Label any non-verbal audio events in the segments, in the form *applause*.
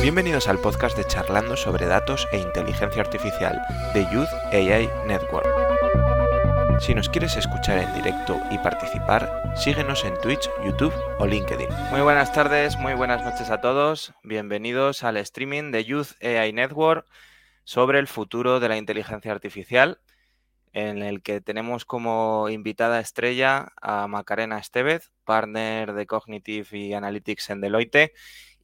Bienvenidos al podcast de Charlando sobre datos e inteligencia artificial de Youth AI Network. Si nos quieres escuchar en directo y participar, síguenos en Twitch, YouTube o LinkedIn. Muy buenas tardes, muy buenas noches a todos. Bienvenidos al streaming de Youth AI Network sobre el futuro de la inteligencia artificial, en el que tenemos como invitada estrella a Macarena Estevez, partner de Cognitive y Analytics en Deloitte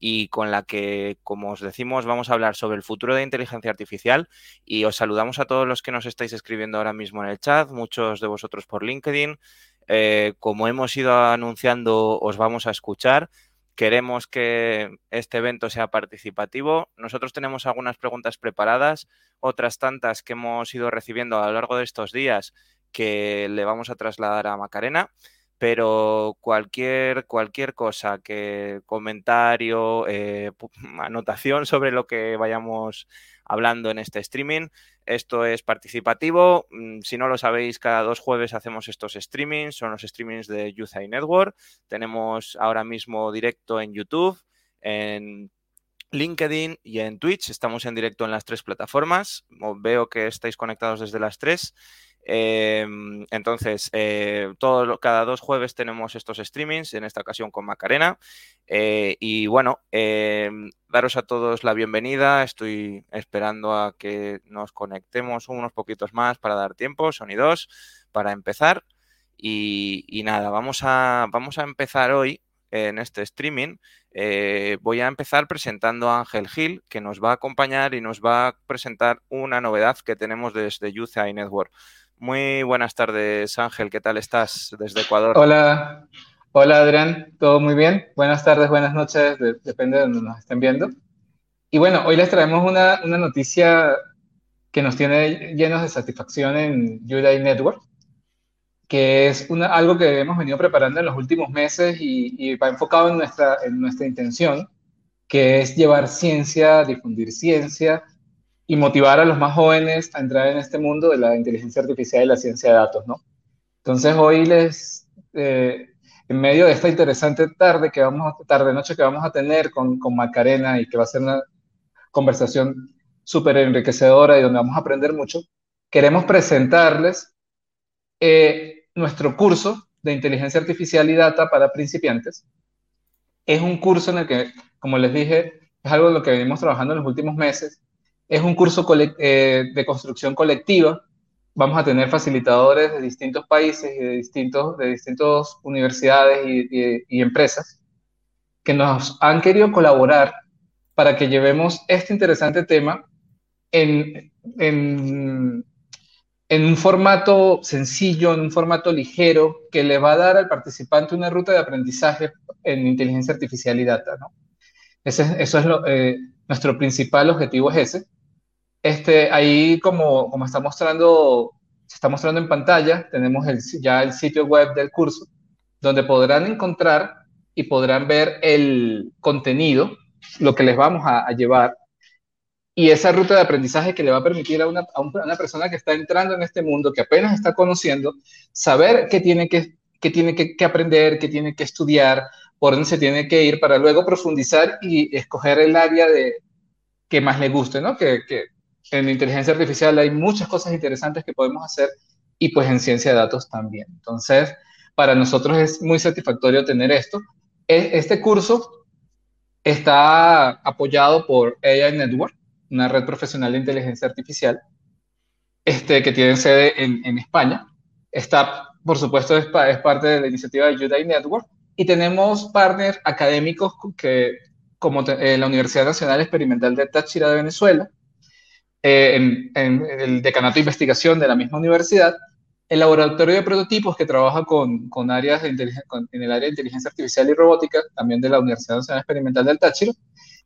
y con la que, como os decimos, vamos a hablar sobre el futuro de inteligencia artificial y os saludamos a todos los que nos estáis escribiendo ahora mismo en el chat, muchos de vosotros por LinkedIn. Eh, como hemos ido anunciando, os vamos a escuchar. Queremos que este evento sea participativo. Nosotros tenemos algunas preguntas preparadas, otras tantas que hemos ido recibiendo a lo largo de estos días que le vamos a trasladar a Macarena pero cualquier, cualquier cosa, que comentario, eh, *laughs* anotación sobre lo que vayamos hablando en este streaming, esto es participativo. Mm, si no lo sabéis, cada dos jueves hacemos estos streamings, son los streamings de Youth Network. Tenemos ahora mismo directo en YouTube, en LinkedIn y en Twitch. Estamos en directo en las tres plataformas. Veo que estáis conectados desde las tres. Em, entonces, eh, cada dos jueves tenemos estos streamings, en esta ocasión con Macarena. Eh, y bueno, em, daros a todos la bienvenida. Estoy esperando a que nos conectemos unos poquitos más para dar tiempo, sonidos, para empezar. Y, nada, vamos a, vamos a empezar hoy en este streaming. Eh, voy a empezar presentando a Ángel Gil, que nos va a acompañar y nos va a presentar una novedad que tenemos desde Youth Network. Muy buenas tardes, Ángel. ¿Qué tal estás desde Ecuador? Hola, hola Adrián. ¿Todo muy bien? Buenas tardes, buenas noches, depende de donde nos estén viendo. Y bueno, hoy les traemos una, una noticia que nos tiene llenos de satisfacción en UDI Network, que es una, algo que hemos venido preparando en los últimos meses y, y va enfocado en nuestra, en nuestra intención, que es llevar ciencia, difundir ciencia y motivar a los más jóvenes a entrar en este mundo de la inteligencia artificial y la ciencia de datos, ¿no? Entonces hoy les, eh, en medio de esta interesante tarde que vamos a, tarde noche que vamos a tener con, con Macarena y que va a ser una conversación súper enriquecedora y donde vamos a aprender mucho, queremos presentarles eh, nuestro curso de inteligencia artificial y data para principiantes. Es un curso en el que, como les dije, es algo en lo que venimos trabajando en los últimos meses es un curso eh, de construcción colectiva. Vamos a tener facilitadores de distintos países y de, distintos, de distintas universidades y, empresas que nos han querido colaborar para que llevemos este interesante tema en, en, en, un formato sencillo, en un formato ligero, que le va a dar al participante una ruta de aprendizaje en inteligencia artificial y data. eso es eh, nuestro principal objetivo es ese. Este, ahí, como, como está mostrando, se está mostrando en pantalla, tenemos el, ya el sitio web del curso, donde podrán encontrar y podrán ver el contenido, lo que les vamos a, llevar, y esa ruta de aprendizaje que le va a permitir a una, a una, persona que está entrando en este mundo, que apenas está conociendo, saber qué tiene que, qué tiene que, que aprender, qué tiene que estudiar, por dónde se tiene que ir para luego profundizar y escoger el área de, que más le guste, ¿no? Que, que, en inteligencia artificial hay muchas cosas interesantes que podemos hacer y pues en ciencia de datos también. Entonces, para nosotros es muy satisfactorio tener esto. E, este curso está apoyado por AI Network, una red profesional de inteligencia artificial, este, que tiene sede en, en España. Está, por supuesto, es, es, parte de la iniciativa de UDI Network. Y tenemos partners académicos que, como eh, la Universidad Nacional Experimental de Táchira de Venezuela, eh, en, el decanato de investigación de la misma universidad, el laboratorio de prototipos que trabaja con, con áreas de en el área de inteligencia artificial y robótica, también de la Universidad Nacional Experimental del Táchiro,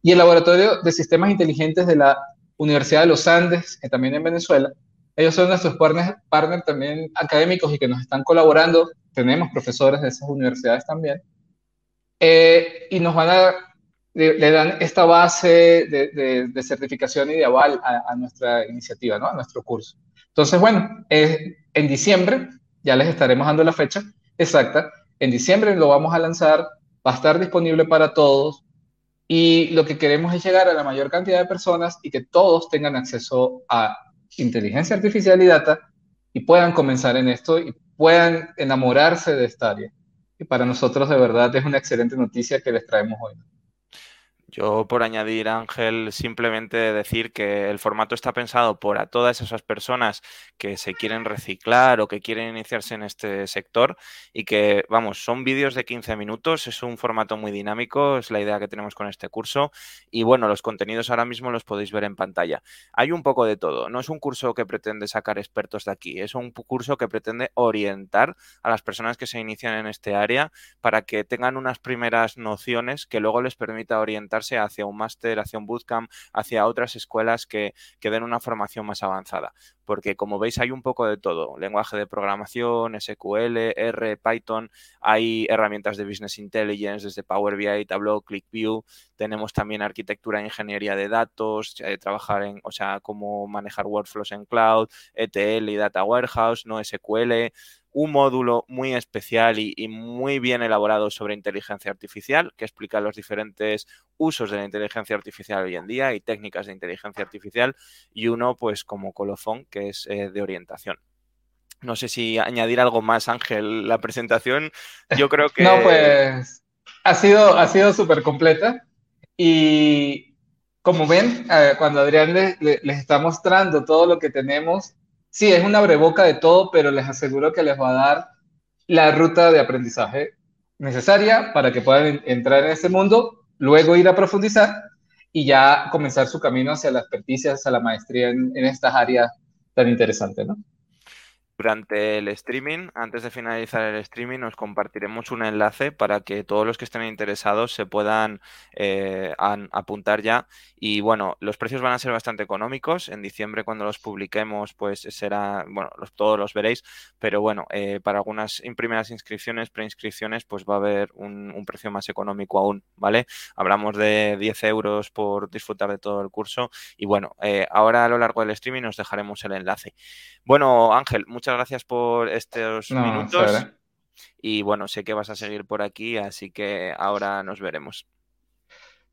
y el laboratorio de sistemas inteligentes de la Universidad de los Andes, que también en Venezuela. Ellos son nuestros partners, partners también académicos y que nos están colaborando. Tenemos profesores de esas universidades también. Eh, y nos van a le, dan esta base de, certificación y de aval a, nuestra iniciativa, ¿no? a nuestro curso. Entonces, bueno, en diciembre, ya les estaremos dando la fecha exacta, en diciembre lo vamos a lanzar, va a estar disponible para todos y lo que queremos es llegar a la mayor cantidad de personas y que todos tengan acceso a inteligencia artificial y data y puedan comenzar en esto y puedan enamorarse de esta área. Y para nosotros de verdad es una excelente noticia que les traemos hoy. Yo, por añadir, Ángel, simplemente decir que el formato está pensado por todas esas personas que se quieren reciclar o que quieren iniciarse en este sector y que, vamos, son vídeos de 15 minutos, es un formato muy dinámico, es la idea que tenemos con este curso y, bueno, los contenidos ahora mismo los podéis ver en pantalla. Hay un poco de todo, no es un curso que pretende sacar expertos de aquí, es un curso que pretende orientar a las personas que se inician en este área para que tengan unas primeras nociones que luego les permita hacia un máster, hacia un bootcamp, hacia otras escuelas que, que den una formación más avanzada. Porque como veis hay un poco de todo, lenguaje de programación, SQL, R, Python, hay herramientas de Business Intelligence desde Power BI, Tableau, ClickView, tenemos también arquitectura e ingeniería de datos, eh, trabajar en, o sea, cómo manejar workflows en cloud, ETL y Data Warehouse, no SQL, un módulo muy especial y, muy bien elaborado sobre inteligencia artificial que explica los diferentes usos de la inteligencia artificial hoy en día y técnicas de inteligencia artificial y uno pues como colofón que es eh, de orientación. No sé si añadir algo más, Ángel, la presentación. Yo creo *laughs* que... No, pues ha sido, ha sido súper completa y como ven, eh, cuando Adrián les está mostrando todo lo que tenemos, sí, es una breboca de todo, pero les aseguro que les va a dar la ruta de aprendizaje necesaria para que puedan entrar en ese mundo, luego ir a profundizar y ya comenzar su camino hacia la experticia, hacia la maestría en, en estas áreas tan interesantes, ¿no? Durante el streaming, antes de finalizar el streaming, os compartiremos un enlace para que todos los que estén interesados se puedan eh, apuntar ya. Y bueno, los precios van a ser bastante económicos. En diciembre, cuando los publiquemos, pues será, bueno, todos los veréis. Pero bueno, eh, para algunas primeras inscripciones, preinscripciones, pues va a haber un, precio más económico aún, ¿vale? Hablamos de 10 euros por disfrutar de todo el curso. Y bueno, eh, ahora a lo largo del streaming os dejaremos el enlace. Bueno, Ángel, muchas muchas gracias por estos minutos. Y bueno, sé que vas a seguir por aquí, así que ahora nos veremos.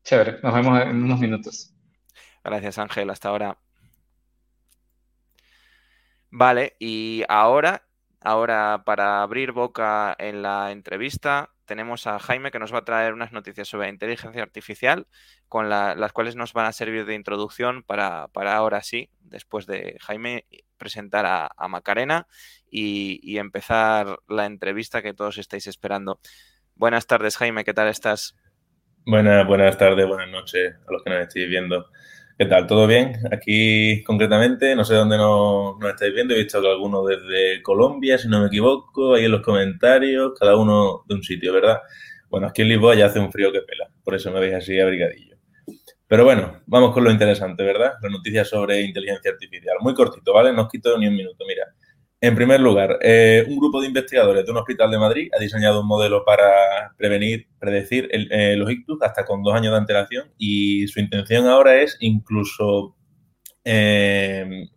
Chévere, nos vemos en unos minutos. Gracias, Ángel. Hasta ahora. Vale, y ahora, ahora para abrir boca en la entrevista, tenemos a Jaime que nos va a traer unas noticias sobre inteligencia artificial, con las cuales nos van a servir de introducción para, para ahora sí, después de Jaime, presentar a, Macarena y, empezar la entrevista que todos estáis esperando. Buenas tardes, Jaime, ¿qué tal estás? Buenas, buenas tardes, buenas noches a los que nos estéis viendo. ¿Qué tal? ¿Todo bien? Aquí concretamente, no sé dónde nos, estáis viendo, he visto que algunos desde Colombia, si no me equivoco, ahí en los comentarios, cada uno de un sitio, ¿verdad? Bueno, aquí en Lisboa ya hace un frío que pela, por eso me veis así abrigadillo. Pero bueno, vamos con lo interesante, ¿verdad? La noticia sobre inteligencia artificial. Muy cortito, ¿vale? No os quito ni un minuto. Mira, en primer lugar, eh, un grupo de investigadores de un hospital de Madrid ha diseñado un modelo para prevenir, predecir eh, los ictus hasta con dos años de antelación y su intención ahora es incluso eh,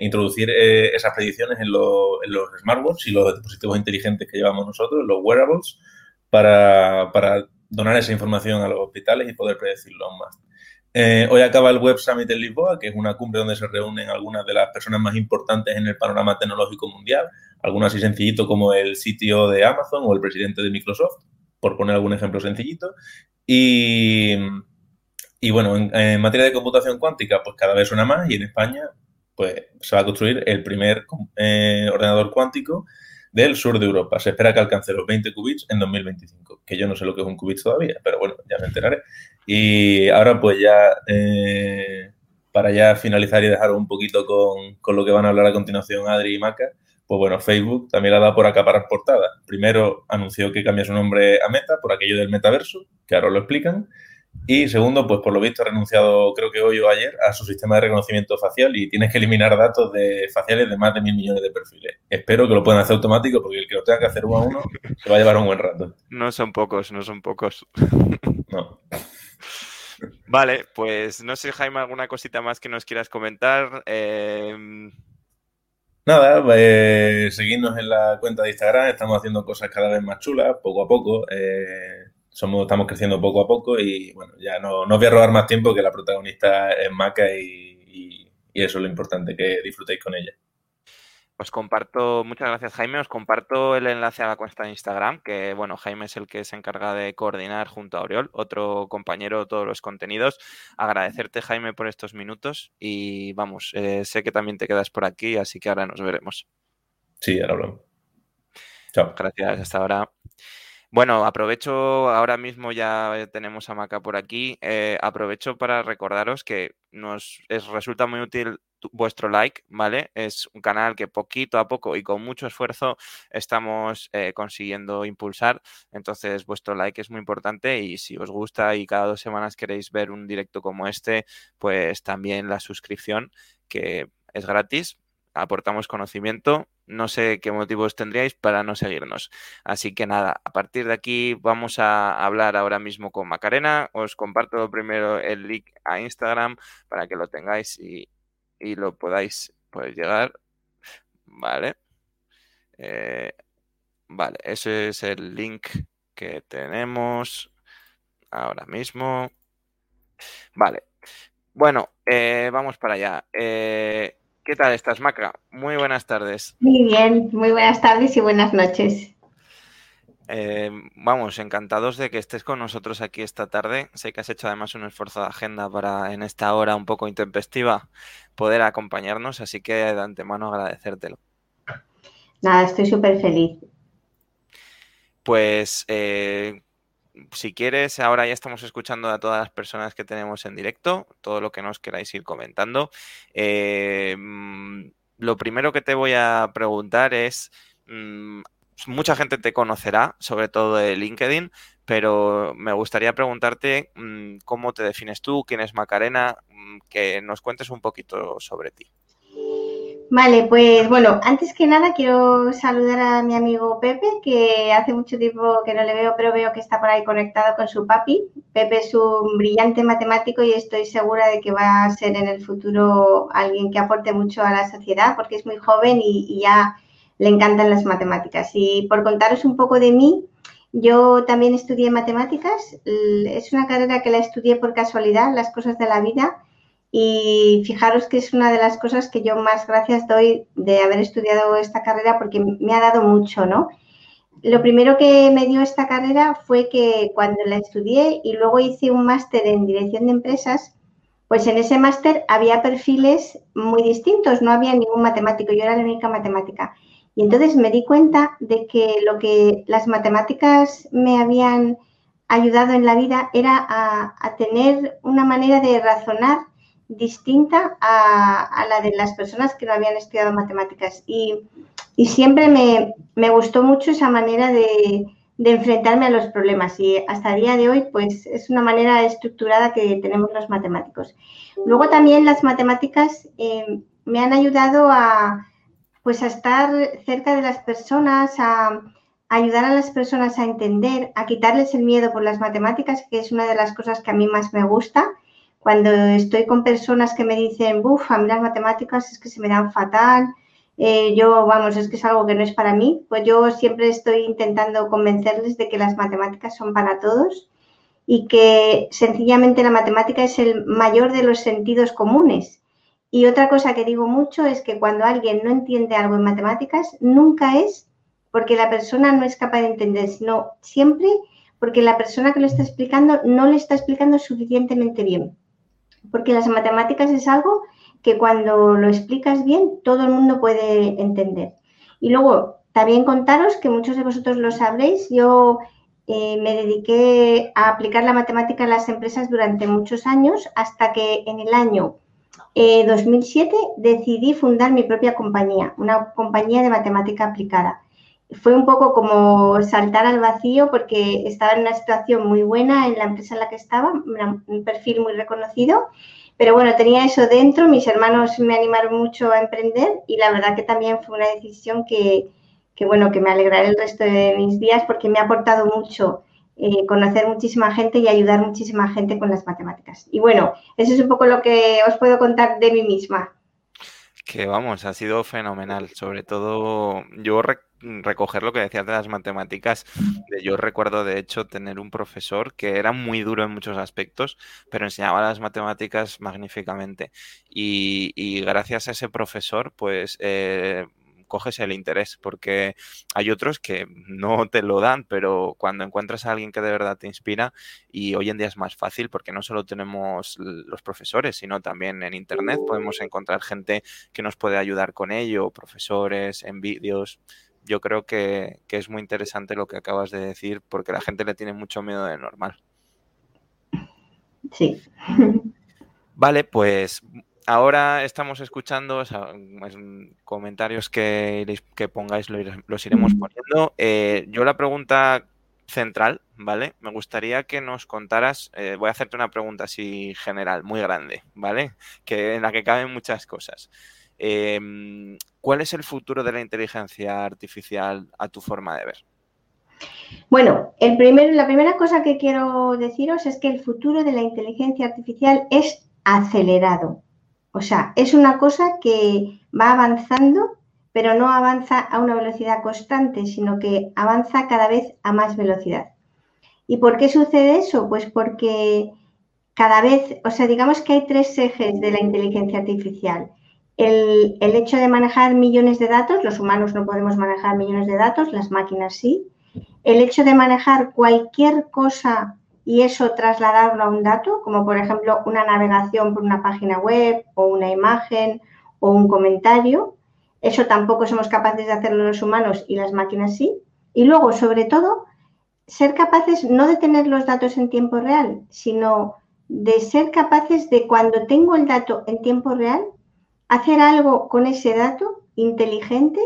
introducir esas predicciones en, los smartwatches y los dispositivos inteligentes que llevamos nosotros, los wearables, para, para donar esa información a los hospitales y poder predecirlo más. Eh, hoy acaba el Web Summit en Lisboa, que es una cumbre donde se reúnen algunas de las personas más importantes en el panorama tecnológico mundial, algunas así sencillito como el sitio de Amazon o el presidente de Microsoft, por poner algún ejemplo sencillito. Y, y bueno, en, materia de computación cuántica, pues cada vez suena más y en España pues se va a construir el primer eh, ordenador cuántico del sur de Europa. Se espera que alcance los 20 qubits en 2025, que yo no sé lo que es un qubit todavía, pero bueno, ya me enteraré. Y ahora pues ya, eh, para ya finalizar y dejar un poquito con, lo que van a hablar a continuación Adri y Maca, pues bueno, Facebook también la da por acaparar portada. Primero anunció que cambia su nombre a Meta por aquello del metaverso, que ahora lo explican. Y segundo, pues por lo visto ha renunciado, creo que hoy o ayer, a su sistema de reconocimiento facial y tienes que eliminar datos de faciales de más de mil millones de perfiles. Espero que lo puedan hacer automático porque el que lo tenga que hacer uno a uno se va a llevar un buen rato. No son pocos, no son pocos. No. Vale, pues no sé, Jaime, alguna cosita más que nos quieras comentar. Eh, Nada, eh, seguirnos en la cuenta de Instagram, estamos haciendo cosas cada vez más chulas, poco a poco. Eh, somos, estamos creciendo poco a poco y bueno, ya no, no os voy a robar más tiempo que la protagonista es Maca y, y eso es lo importante, que disfrutéis con ella. Os comparto, muchas gracias Jaime, os comparto el enlace a la cuenta de Instagram, que bueno, Jaime es el que se encarga de coordinar junto a Oriol, otro compañero de todos los contenidos. Agradecerte Jaime por estos minutos y vamos, eh, sé que también te quedas por aquí, así que ahora nos veremos. Sí, ahora hablamos. Chao. Gracias, hasta ahora. Bueno, aprovecho, ahora mismo ya tenemos a Maca por aquí, eh, aprovecho para recordaros que nos resulta muy útil vuestro like, ¿vale? Es un canal que poquito a poco y con mucho esfuerzo estamos eh, consiguiendo impulsar. Entonces, vuestro like es muy importante y si os gusta y cada dos semanas queréis ver un directo como este, pues también la suscripción, que es gratis. Aportamos conocimiento. No sé qué motivos tendríais para no seguirnos. Así que nada, a partir de aquí vamos a hablar ahora mismo con Macarena. Os comparto primero el link a Instagram para que lo tengáis y, y lo podáis pues, llegar. Vale. Eh, vale, ese es el link que tenemos ahora mismo. Vale. Bueno, eh, vamos para allá. Eh, ¿Qué tal estás, Macra? Muy buenas tardes. Muy bien, muy buenas tardes y buenas noches. Eh, vamos, encantados de que estés con nosotros aquí esta tarde. Sé que has hecho además un esfuerzo de agenda para en esta hora un poco intempestiva poder acompañarnos, así que de antemano agradecértelo. Nada, estoy súper feliz. Pues eh, si quieres, ahora ya estamos escuchando a todas las personas que tenemos en directo, todo lo que nos queráis ir comentando. Eh, mm, lo primero que te voy a preguntar es, mm, mucha gente te conocerá, sobre todo de LinkedIn, pero me gustaría preguntarte mm, cómo te defines tú, quién es Macarena, que nos cuentes un poquito sobre ti. Vale, pues bueno, antes que nada quiero saludar a mi amigo Pepe, que hace mucho tiempo que no le veo, pero veo que está por ahí conectado con su papi. Pepe es un brillante matemático y estoy segura de que va a ser en el futuro alguien que aporte mucho a la sociedad, porque es muy joven y, ya le encantan las matemáticas. Y por contaros un poco de mí, yo también estudié matemáticas. Es una carrera que la estudié por casualidad, las cosas de la vida. Y fijaros que es una de las cosas que yo más gracias doy de haber estudiado esta carrera porque me ha dado mucho, ¿no? Lo primero que me dio esta carrera fue que cuando la estudié y luego hice un máster en dirección de empresas, pues en ese máster había perfiles muy distintos, no había ningún matemático, yo era la única matemática. Y entonces me di cuenta de que lo que las matemáticas me habían ayudado en la vida era a, tener una manera de razonar distinta a, la de las personas que no habían estudiado matemáticas. Y, siempre me, gustó mucho esa manera de, enfrentarme a los problemas y hasta el día de hoy pues es una manera estructurada que tenemos los matemáticos. Luego también las matemáticas eh, me han ayudado a, pues a estar cerca de las personas, a, ayudar a las personas a entender, a quitarles el miedo por las matemáticas, que es una de las cosas que a mí más me gusta. Cuando estoy con personas que me dicen, buf, a mí las matemáticas es que se me dan fatal, eh, yo, vamos, es que es algo que no es para mí, pues yo siempre estoy intentando convencerles de que las matemáticas son para todos y que sencillamente la matemática es el mayor de los sentidos comunes y otra cosa que digo mucho es que cuando alguien no entiende algo en matemáticas, nunca es porque la persona no es capaz de entender, sino siempre porque la persona que lo está explicando no le está explicando suficientemente bien. Porque las matemáticas es algo que cuando lo explicas bien, todo el mundo puede entender. Y luego, también contaros que muchos de vosotros lo sabréis, yo eh, me dediqué a aplicar la matemática en las empresas durante muchos años hasta que en el año 2007 eh, decidí fundar mi propia compañía, una compañía de matemática aplicada. Fue un poco como saltar al vacío porque estaba en una situación muy buena en la empresa en la que estaba, un perfil muy reconocido, pero bueno, tenía eso dentro, mis hermanos me animaron mucho a emprender y la verdad que también fue una decisión que, que bueno, que me alegraré el resto de mis días porque me ha aportado mucho eh, conocer muchísima gente y ayudar muchísima gente con las matemáticas. Y bueno, eso es un poco lo que os puedo contar de mí misma. Que vamos, ha sido fenomenal. Sobre todo, yo recoger lo que decías de las matemáticas. Yo recuerdo, de hecho, tener un profesor que era muy duro en muchos aspectos, pero enseñaba las matemáticas magníficamente. Y, gracias a ese profesor, pues eh, coges el interés, porque hay otros que no te lo dan, pero cuando encuentras a alguien que de verdad te inspira, y hoy en día es más fácil porque no solo tenemos los profesores, sino también en Internet podemos encontrar gente que nos puede ayudar con ello, profesores, en vídeos. Yo creo que, que es muy interesante lo que acabas de decir porque la gente le tiene mucho miedo de normal. Sí. Vale, pues ahora estamos escuchando comentarios que, que pongáis, los iremos poniendo. Eh, yo la pregunta central, ¿vale? Me gustaría que nos contaras, eh, voy a hacerte una pregunta así general, muy grande, ¿vale? Que, en la que caben muchas cosas. Em, ¿Cuál es el futuro de la inteligencia artificial a tu forma de ver? Bueno, la primera cosa que quiero deciros es que el futuro de la inteligencia artificial es acelerado. O sea, es una cosa que va avanzando, pero no avanza a una velocidad constante, sino que avanza cada vez a más velocidad. ¿Y por qué sucede eso? Pues porque cada vez, o sea, digamos que hay tres ejes de la inteligencia artificial. El, hecho de manejar millones de datos, los humanos no podemos manejar millones de datos, las máquinas sí. El hecho de manejar cualquier cosa y eso trasladarlo a un dato, como por ejemplo una navegación por una página web o una imagen o un comentario. Eso tampoco somos capaces de hacerlo los humanos y las máquinas sí. Y luego, sobre todo, ser capaces no de tener los datos en tiempo real, sino de ser capaces de cuando tengo el dato en tiempo real, hacer algo con ese dato inteligente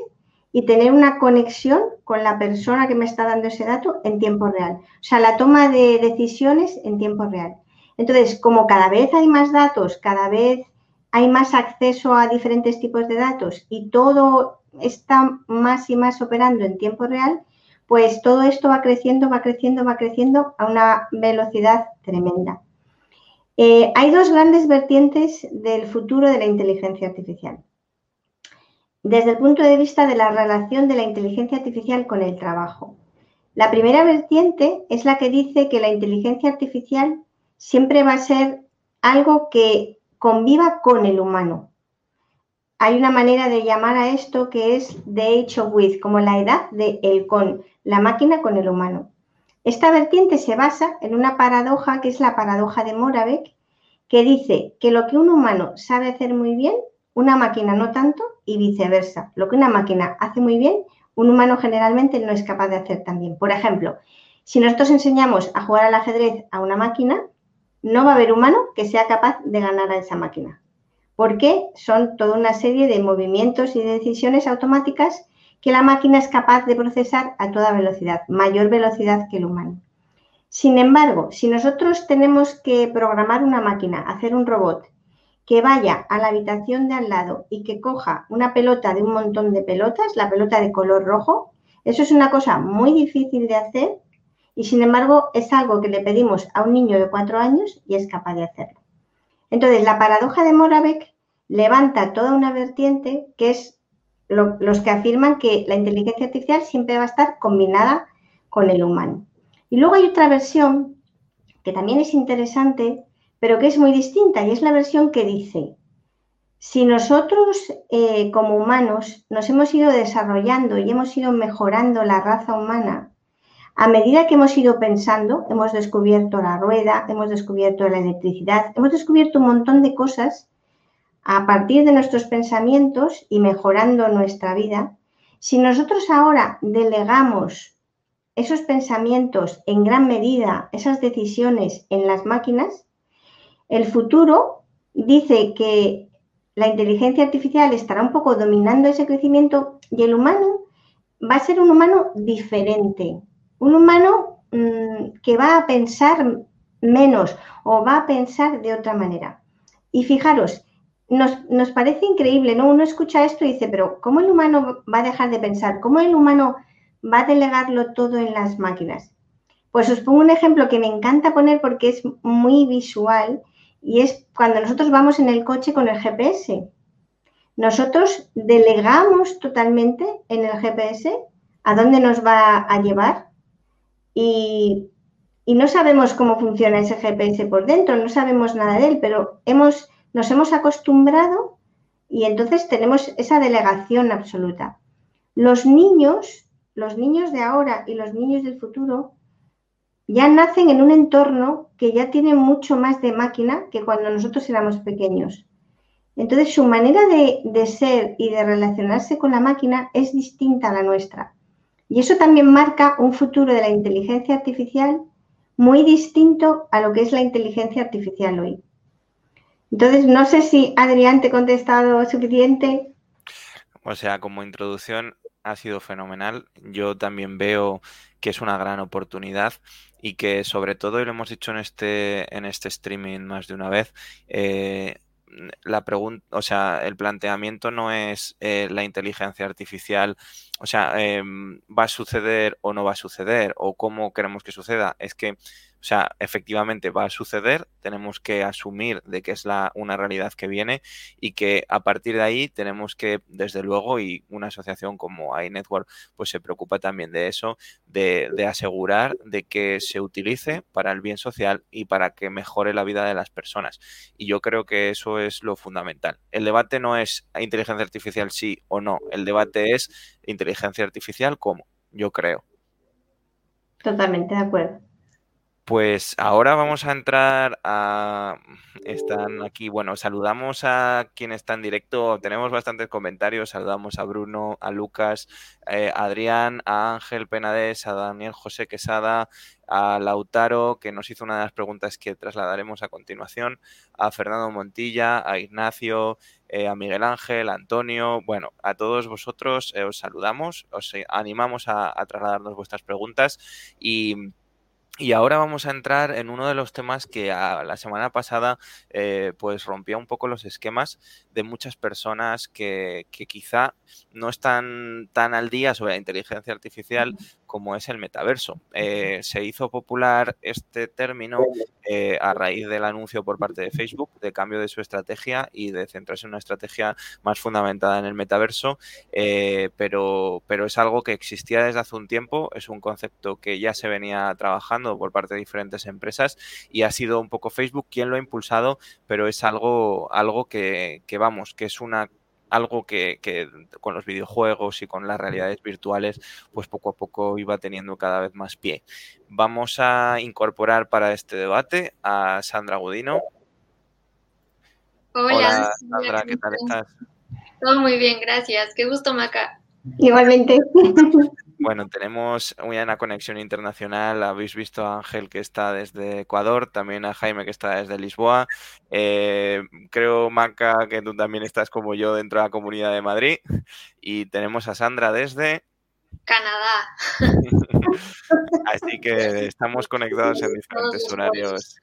y tener una conexión con la persona que me está dando ese dato en tiempo real. O sea, la toma de decisiones en tiempo real. Entonces, como cada vez hay más datos, cada vez hay más acceso a diferentes tipos de datos y todo está más y más operando en tiempo real, pues todo esto va creciendo, va creciendo, va creciendo a una velocidad tremenda. Eh, hay dos grandes vertientes del futuro de la inteligencia artificial desde el punto de vista de la relación de la inteligencia artificial con el trabajo. La primera vertiente es la que dice que la inteligencia artificial siempre va a ser algo que conviva con el humano. Hay una manera de llamar a esto que es age of with, como la edad de el con, la máquina con el humano. Esta vertiente se basa en una paradoja que es la paradoja de Moravec, que dice que lo que un humano sabe hacer muy bien, una máquina no tanto y viceversa. Lo que una máquina hace muy bien, un humano generalmente no es capaz de hacer tan bien. Por ejemplo, si nosotros enseñamos a jugar al ajedrez a una máquina, no va a haber humano que sea capaz de ganar a esa máquina. Porque son toda una serie de movimientos y de decisiones automáticas que la máquina es capaz de procesar a toda velocidad, mayor velocidad que el humano. Sin embargo, si nosotros tenemos que programar una máquina, hacer un robot que vaya a la habitación de al lado y que coja una pelota de un montón de pelotas, la pelota de color rojo, eso es una cosa muy difícil de hacer y sin embargo es algo que le pedimos a un niño de cuatro años y es capaz de hacerlo. Entonces, la paradoja de Moravec levanta toda una vertiente que es los que afirman que la inteligencia artificial siempre va a estar combinada con el humano. Y luego hay otra versión que también es interesante, pero que es muy distinta y es la versión que dice, si nosotros eh, como humanos nos hemos ido desarrollando y hemos ido mejorando la raza humana, a medida que hemos ido pensando, hemos descubierto la rueda, hemos descubierto la electricidad, hemos descubierto un montón de cosas a partir de nuestros pensamientos y mejorando nuestra vida, si nosotros ahora delegamos esos pensamientos en gran medida, esas decisiones en las máquinas, el futuro dice que la inteligencia artificial estará un poco dominando ese crecimiento y el humano va a ser un humano diferente, un humano mm, que va a pensar menos o va a pensar de otra manera. Y fijaros, nos, nos, parece increíble, ¿no? Uno escucha esto y dice, pero ¿cómo el humano va a dejar de pensar? ¿Cómo el humano va a delegarlo todo en las máquinas? Pues os pongo un ejemplo que me encanta poner porque es muy visual y es cuando nosotros vamos en el coche con el GPS. nosotros delegamos totalmente en el GPS a dónde nos va a llevar y, no sabemos cómo funciona ese GPS por dentro, no sabemos nada de él, pero hemos, nos hemos acostumbrado y entonces tenemos esa delegación absoluta. Los niños, los niños de ahora y los niños del futuro ya nacen en un entorno que ya tiene mucho más de máquina que cuando nosotros éramos pequeños. Entonces, su manera de, ser y de relacionarse con la máquina es distinta a la nuestra. Y eso también marca un futuro de la inteligencia artificial muy distinto a lo que es la inteligencia artificial hoy. Entonces, no sé si Adrián te ha contestado suficiente. O sea, como introducción ha sido fenomenal. Yo también veo que es una gran oportunidad y que sobre todo, y lo hemos dicho en este, en este streaming más de una vez, eh, la pregunta, o sea, el planteamiento no es eh, la inteligencia artificial, o sea, em, va a suceder o no va a suceder, o cómo queremos que suceda. Es que o sea, efectivamente va a suceder, tenemos que asumir de que es la, una realidad que viene y que a partir de ahí tenemos que, desde luego, y una asociación como iNetwork, pues se preocupa también de eso, de, de asegurar de que se utilice para el bien social y para que mejore la vida de las personas. Y yo creo que eso es lo fundamental. El debate no es inteligencia artificial sí o no, el debate es inteligencia artificial cómo, yo creo. Totalmente de acuerdo. Pues ahora vamos a entrar a... Están aquí, bueno, saludamos a quien está en directo, tenemos bastantes comentarios, saludamos a Bruno, a Lucas, eh, a Adrián, a Ángel Penades, a Daniel José Quesada, a Lautaro, que nos hizo una de las preguntas que trasladaremos a continuación, a Fernando Montilla, a Ignacio, eh, a Miguel Ángel, a Antonio, bueno, a todos vosotros eh, os saludamos, os animamos a, a trasladarnos vuestras preguntas y y ahora vamos a entrar en uno de los temas que la semana pasada eh, pues rompía un poco los esquemas de muchas personas que, quizá no están tan al día sobre la inteligencia artificial como es el metaverso. Eh, se hizo popular este término eh, a raíz del anuncio por parte de Facebook de cambio de su estrategia y de centrarse en una estrategia más fundamentada en el metaverso, eh, pero, pero es algo que existía desde hace un tiempo, es un concepto que ya se venía trabajando por parte de diferentes empresas y ha sido un poco Facebook quien lo ha impulsado, pero es algo, algo que, que vamos, que es una algo que, con los videojuegos y con las realidades virtuales, pues poco a poco iba teniendo cada vez más pie. Vamos a incorporar para este debate a Sandra Gudino. Hola, Sandra, ¿qué tal estás? Todo muy bien, gracias. Qué gusto, Maca. Igualmente. *laughs* Bueno, tenemos una conexión internacional. Habéis visto a Ángel que está desde Ecuador, también a Jaime que está desde Lisboa. Eh, creo, Maca, que tú también estás como yo dentro de la Comunidad de Madrid. Y tenemos a Sandra desde... Canadá. *laughs* Así que estamos conectados en diferentes horarios.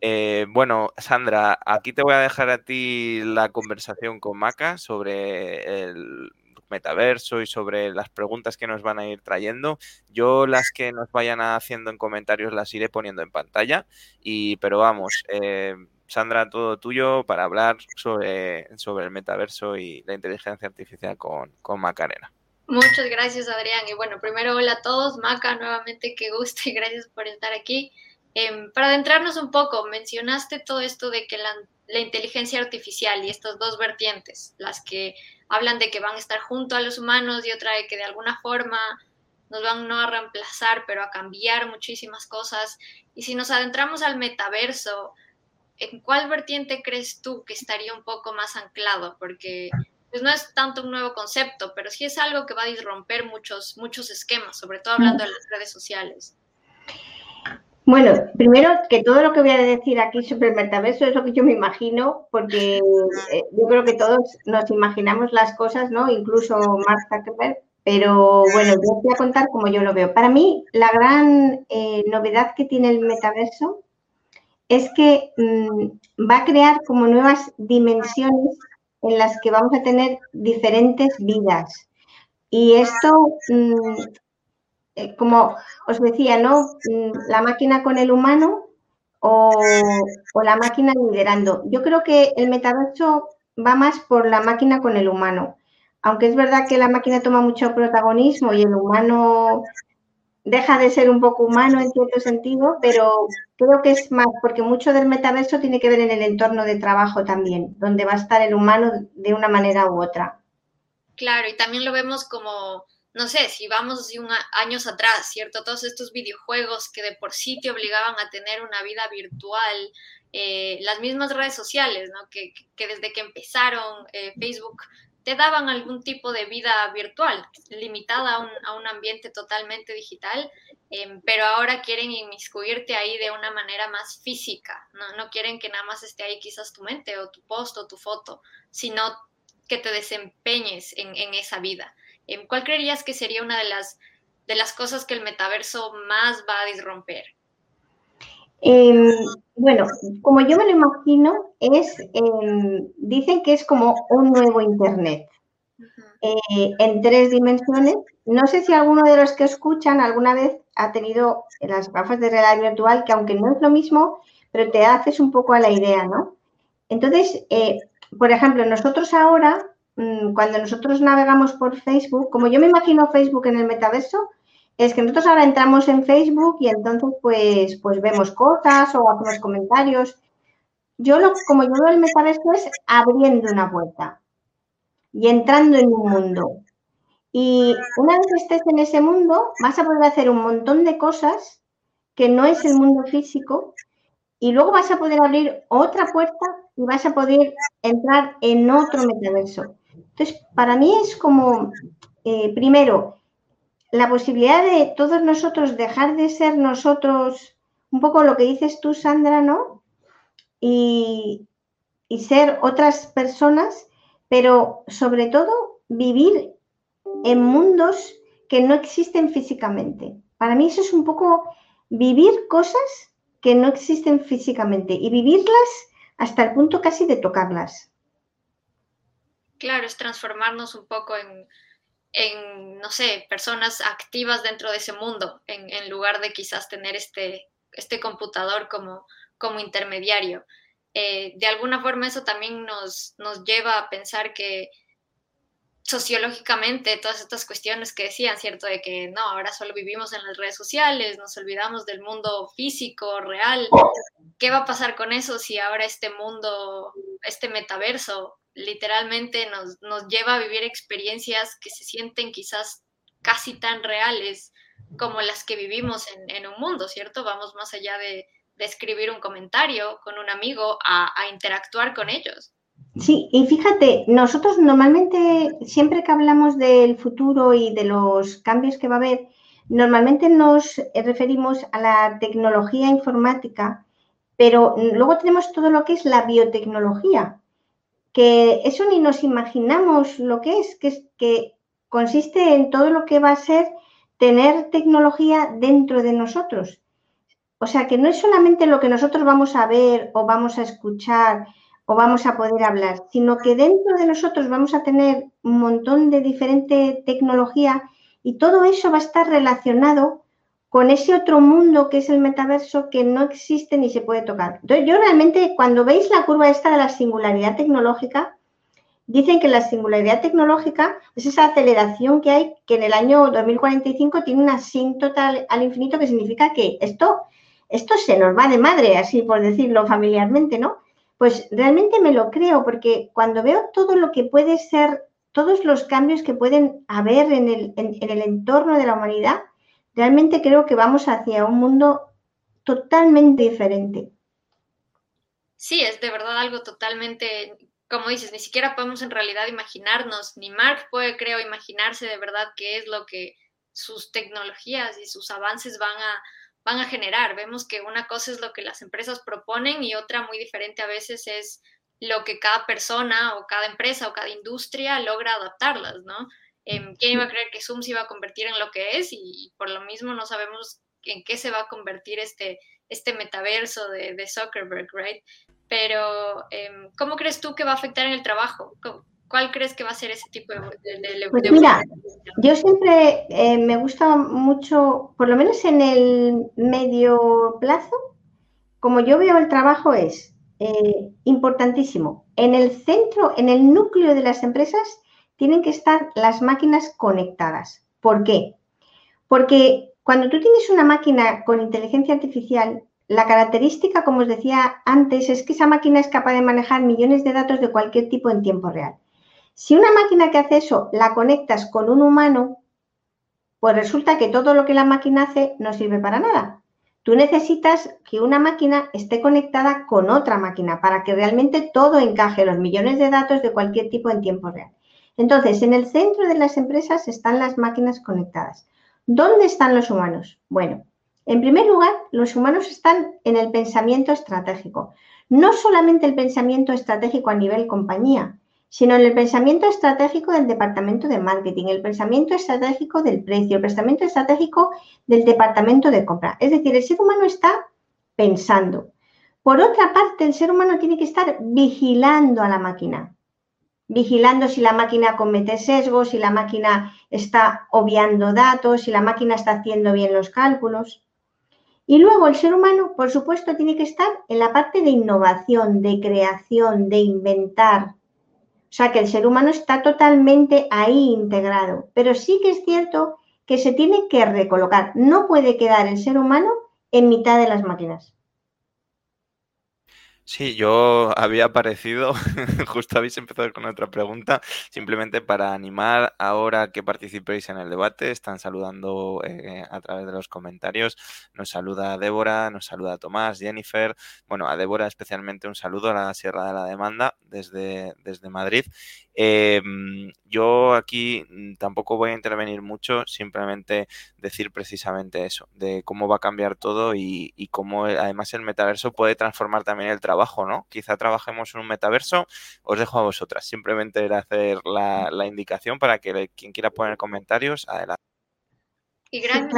Eh, bueno, Sandra, aquí te voy a dejar a ti la conversación con Maca sobre el metaverso y sobre las preguntas que nos van a ir trayendo. Yo las que nos vayan haciendo en comentarios las iré poniendo en pantalla. Y, pero vamos, eh, Sandra, todo tuyo para hablar sobre, sobre el metaverso y la inteligencia artificial con, con Macarena. Muchas gracias, Adrián. Y bueno, primero hola a todos. Maca, nuevamente qué gusto y gracias por estar aquí. Em, para adentrarnos un poco, mencionaste todo esto de que la, la, inteligencia artificial y estas dos vertientes, las que hablan de que van a estar junto a los humanos y otra de que de alguna forma nos van no a reemplazar, pero a cambiar muchísimas cosas. Y si nos adentramos al metaverso, ¿en cuál vertiente crees tú que estaría un poco más anclado? Porque pues no es tanto un nuevo concepto, pero sí es algo que va a disromper muchos, muchos esquemas, sobre todo hablando de las redes sociales. Bueno, primero que todo lo que voy a decir aquí sobre el metaverso es lo que yo me imagino, porque eh, yo creo que todos nos imaginamos las cosas, ¿no? Incluso Mark Zuckerberg, pero bueno, yo voy a contar como yo lo veo. Para mí, la gran eh, novedad que tiene el metaverso es que mm, va a crear como nuevas dimensiones en las que vamos a tener diferentes vidas. Y esto mm, como os decía, ¿no? Mm, la máquina con el humano o, la máquina liderando. Yo creo que el metaverso va más por la máquina con el humano. Aunque es verdad que la máquina toma mucho protagonismo y el humano deja de ser un poco humano en cierto sentido, pero creo que es más porque mucho del metaverso tiene que ver en el entorno de trabajo también, donde va a estar el humano de una manera u otra. Claro, y también lo vemos como, no sé, si vamos un años atrás, ¿cierto? Todos estos videojuegos que de por sí te obligaban a tener una vida virtual, eh, las mismas redes sociales, ¿no? Que, desde que empezaron eh, Facebook te daban algún tipo de vida virtual, limitada a un, ambiente totalmente digital, em, pero ahora quieren inmiscuirte ahí de una manera más física, ¿no? no quieren que nada más esté ahí quizás tu mente o tu post o tu foto, sino que te desempeñes en, esa vida. Em, ¿Cuál creerías que sería una de las, de las cosas que el metaverso más va a disromper? Em, bueno, como yo me lo imagino, es, em, dicen que es como un nuevo Internet eh, en tres dimensiones. No sé si alguno de los que escuchan alguna vez ha tenido las gafas de realidad virtual, que aunque no es lo mismo, pero te haces un poco a la idea, ¿no? Entonces, eh, por ejemplo, nosotros ahora, cuando nosotros navegamos por Facebook, como yo me imagino Facebook en el metaverso, es que nosotros ahora entramos en Facebook y entonces pues, pues vemos cosas o hacemos comentarios. Yo lo, como yo veo el metaverso es abriendo una puerta y entrando en un mundo. Y una vez que estés en ese mundo, vas a poder hacer un montón de cosas que no es el mundo físico y luego vas a poder abrir otra puerta y vas a poder entrar en otro metaverso. Entonces, para mí es como, eh, primero, la posibilidad de todos nosotros dejar de ser nosotros, un poco lo que dices tú, Sandra, ¿no? Y, y ser otras personas, pero sobre todo vivir en mundos que no existen físicamente. Para mí eso es un poco vivir cosas que no existen físicamente y vivirlas hasta el punto casi de tocarlas. Claro, es transformarnos un poco en, en, no sé, personas activas dentro de ese mundo, en, lugar de quizás tener este, este computador como, como intermediario. Eh, de alguna forma eso también nos, nos lleva a pensar que sociológicamente todas estas cuestiones que decían, ¿cierto? De que no, ahora solo vivimos en las redes sociales, nos olvidamos del mundo físico, real. ¿Qué va a pasar con eso si ahora este mundo, este metaverso, literalmente nos, nos lleva a vivir experiencias que se sienten quizás casi tan reales como las que vivimos en, un mundo, ¿cierto? Vamos más allá de, escribir un comentario con un amigo a, interactuar con ellos. Sí, y fíjate, nosotros normalmente, siempre que hablamos del futuro y de los cambios que va a haber, normalmente nos referimos a la tecnología informática, pero luego tenemos todo lo que es la biotecnología, que eso ni nos imaginamos lo que es, que, es, que consiste en todo lo que va a ser tener tecnología dentro de nosotros. O sea, que no es solamente lo que nosotros vamos a ver o vamos a escuchar o vamos a poder hablar, sino que dentro de nosotros vamos a tener un montón de diferente tecnología y todo eso va a estar relacionado con ese otro mundo que es el metaverso que no existe ni se puede tocar. Yo realmente, cuando veis la curva esta de la singularidad tecnológica, dicen que la singularidad tecnológica es esa aceleración que hay, que en el año 2045 tiene una asíntota al infinito, que significa que esto, esto se nos va de madre, así por decirlo familiarmente, ¿no? Pues realmente me lo creo, porque cuando veo todo lo que puede ser, todos los cambios que pueden haber en el, en el entorno de la humanidad, realmente creo que vamos hacia un mundo totalmente diferente. Sí, es de verdad algo totalmente, como dices, ni siquiera podemos en realidad imaginarnos, ni Mark puede, creo, imaginarse de verdad qué es lo que sus tecnologías y sus avances van a, van a generar. Vemos que una cosa es lo que las empresas proponen y otra muy diferente a veces es lo que cada persona o cada empresa o cada industria logra adaptarlas, ¿no? Em, ¿Quién iba a creer que Zoom se iba a convertir en lo que es? Y, por lo mismo no sabemos en qué se va a convertir este, este metaverso de, de Zuckerberg, ¿right? Pero, em, ¿cómo crees tú que va a afectar en el trabajo? ¿Cuál crees que va a ser ese tipo de... de, pues mira, yo siempre eh, me gusta mucho, por lo menos en el medio plazo, como yo veo el trabajo es, eh, importantísimo. En el centro, en el núcleo de las empresas, tienen que estar las máquinas conectadas. ¿Por qué? Porque cuando tú tienes una máquina con inteligencia artificial, la característica, como os decía antes, es que esa máquina es capaz de manejar millones de datos de cualquier tipo en tiempo real. Si una máquina que hace eso la conectas con un humano, pues resulta que todo lo que la máquina hace no sirve para nada. Tú necesitas que una máquina esté conectada con otra máquina para que realmente todo encaje, los millones de datos de cualquier tipo en tiempo real. Entonces, en el centro de las empresas están las máquinas conectadas. ¿Dónde están los humanos? Bueno, en primer lugar, los humanos están en el pensamiento estratégico. No solamente el pensamiento estratégico a nivel compañía, sino en el pensamiento estratégico del departamento de marketing, el pensamiento estratégico del precio, el pensamiento estratégico del departamento de compra. Es decir, el ser humano está pensando. Por otra parte, el ser humano tiene que estar vigilando a la máquina, vigilando si la máquina comete sesgos, si la máquina está obviando datos, si la máquina está haciendo bien los cálculos. Y luego el ser humano, por supuesto, tiene que estar en la parte de innovación, de creación, de inventar, o sea que el ser humano está totalmente ahí integrado, pero sí que es cierto que se tiene que recolocar. No puede quedar el ser humano en mitad de las máquinas. Sí, yo había aparecido, *laughs* justo habéis empezado con otra pregunta, simplemente para animar ahora que participéis en el debate. Están saludando eh, a través de los comentarios. Nos saluda Débora, nos saluda Tomás, Jennifer. Bueno, a Débora especialmente un saludo a la Sierra de la Demanda desde, desde Madrid. Em, yo aquí mm, tampoco voy a intervenir mucho, simplemente decir precisamente eso, de cómo va a cambiar todo y, cómo eh, además el metaverso puede transformar también el trabajo, ¿no? Quizá trabajemos en un metaverso, os dejo a vosotras, simplemente era hacer la, indicación para que quien quiera poner comentarios, adelante. Y gracias.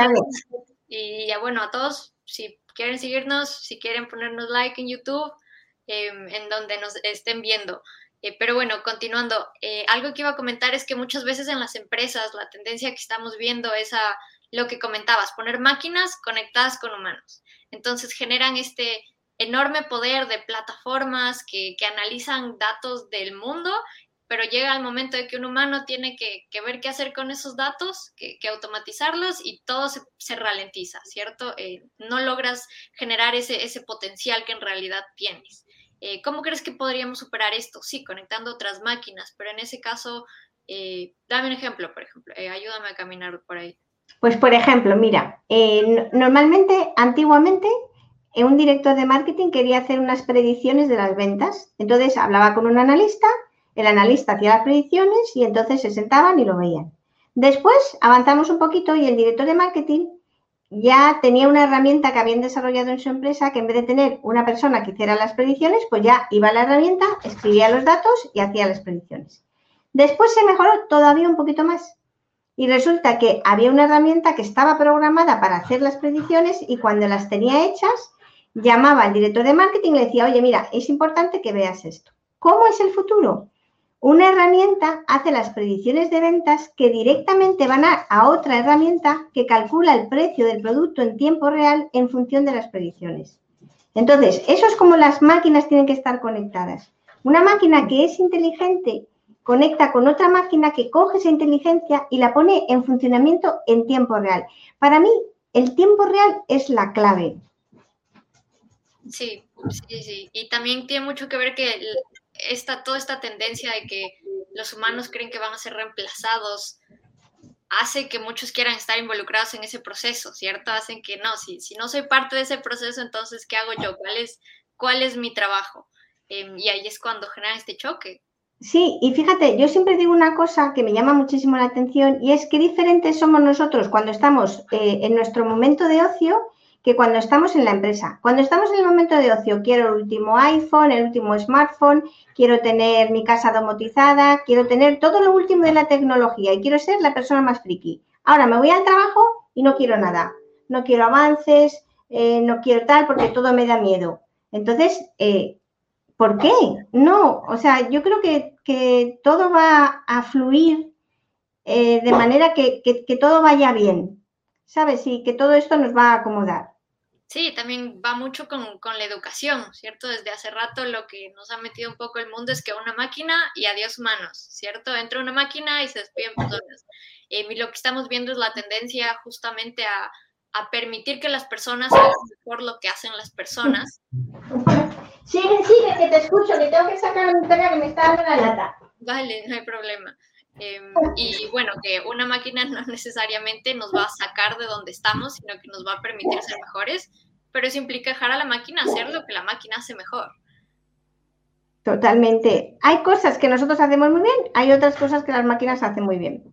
Y ya bueno, a todos, si quieren seguirnos, si quieren ponernos like en YouTube, em, en donde nos estén viendo. Eh, pero bueno, continuando, eh, algo que iba a comentar es que muchas veces en las empresas la tendencia que estamos viendo es a lo que comentabas, poner máquinas conectadas con humanos. Entonces generan este enorme poder de plataformas que, analizan datos del mundo, pero llega el momento de que un humano tiene que, ver qué hacer con esos datos, que, automatizarlos y todo se, ralentiza, ¿cierto? Eh, no logras generar ese, ese potencial que en realidad tienes. Eh, ¿Cómo crees que podríamos superar esto? Sí, conectando otras máquinas, pero en ese caso, eh, dame un ejemplo, por ejemplo, ayúdame a caminar por ahí. Pues, por ejemplo, mira, normalmente, antiguamente, un director de marketing quería hacer unas predicciones de las ventas. Entonces hablaba con un analista, el analista hacía las predicciones y entonces se sentaban y lo veían. Después avanzamos un poquito y el director de marketing ya tenía una herramienta que habían desarrollado en su empresa que en vez de tener una persona que hiciera las predicciones, pues ya iba a la herramienta, escribía los datos y hacía las predicciones. Después se mejoró todavía un poquito más y resulta que había una herramienta que estaba programada para hacer las predicciones y cuando las tenía hechas, llamaba al director de marketing y le decía, oye, mira, es importante que veas esto. ¿Cómo es el futuro? Una herramienta hace las predicciones de ventas que directamente van a, otra herramienta que calcula el precio del producto en tiempo real en función de las predicciones. Entonces, eso es como las máquinas tienen que estar conectadas. Una máquina que es inteligente conecta con otra máquina que coge esa inteligencia y la pone en funcionamiento en tiempo real. Para mí, el tiempo real es la clave. Sí, sí, sí. Y también tiene mucho que ver que esta, toda esta tendencia de que los humanos creen que van a ser reemplazados hace que muchos quieran estar involucrados en ese proceso, ¿cierto? Hacen que no, si, si no soy parte de ese proceso, entonces, ¿qué hago yo? ¿Cuál es, cuál es mi trabajo? Em, y ahí es cuando generan este choque. Sí, y fíjate, yo siempre digo una cosa que me llama muchísimo la atención y es que diferentes somos nosotros cuando estamos eh, en nuestro momento de ocio que cuando estamos en la empresa. Cuando estamos en el momento de ocio, quiero el último iPhone, el último smartphone, quiero tener mi casa domotizada, quiero tener todo lo último de la tecnología y quiero ser la persona más friki. Ahora me voy al trabajo y no quiero nada. No quiero avances, eh, no quiero tal porque todo me da miedo. Entonces, eh, ¿por qué? No, o sea, yo creo que, todo va a fluir eh, de manera que todo vaya bien, ¿sabes? Y que todo esto nos va a acomodar. Sí, también va mucho con, con, la educación, ¿cierto? Desde hace rato lo que nos ha metido un poco el mundo es que una máquina y adiós humanos, ¿cierto? Entra una máquina y se despiden personas. Eh, y lo que estamos viendo es la tendencia justamente a, a permitir que las personas hagan mejor lo que hacen las personas. Sigue, sigue, que te escucho, que tengo que sacar la pega que me está dando la lata. Vale, no hay problema. Em, y bueno, que una máquina no necesariamente nos va a sacar de donde estamos, sino que nos va a permitir ser mejores, pero eso implica dejar a la máquina hacer lo que la máquina hace mejor. Totalmente. Hay cosas que nosotros hacemos muy bien, hay otras cosas que las máquinas hacen muy bien.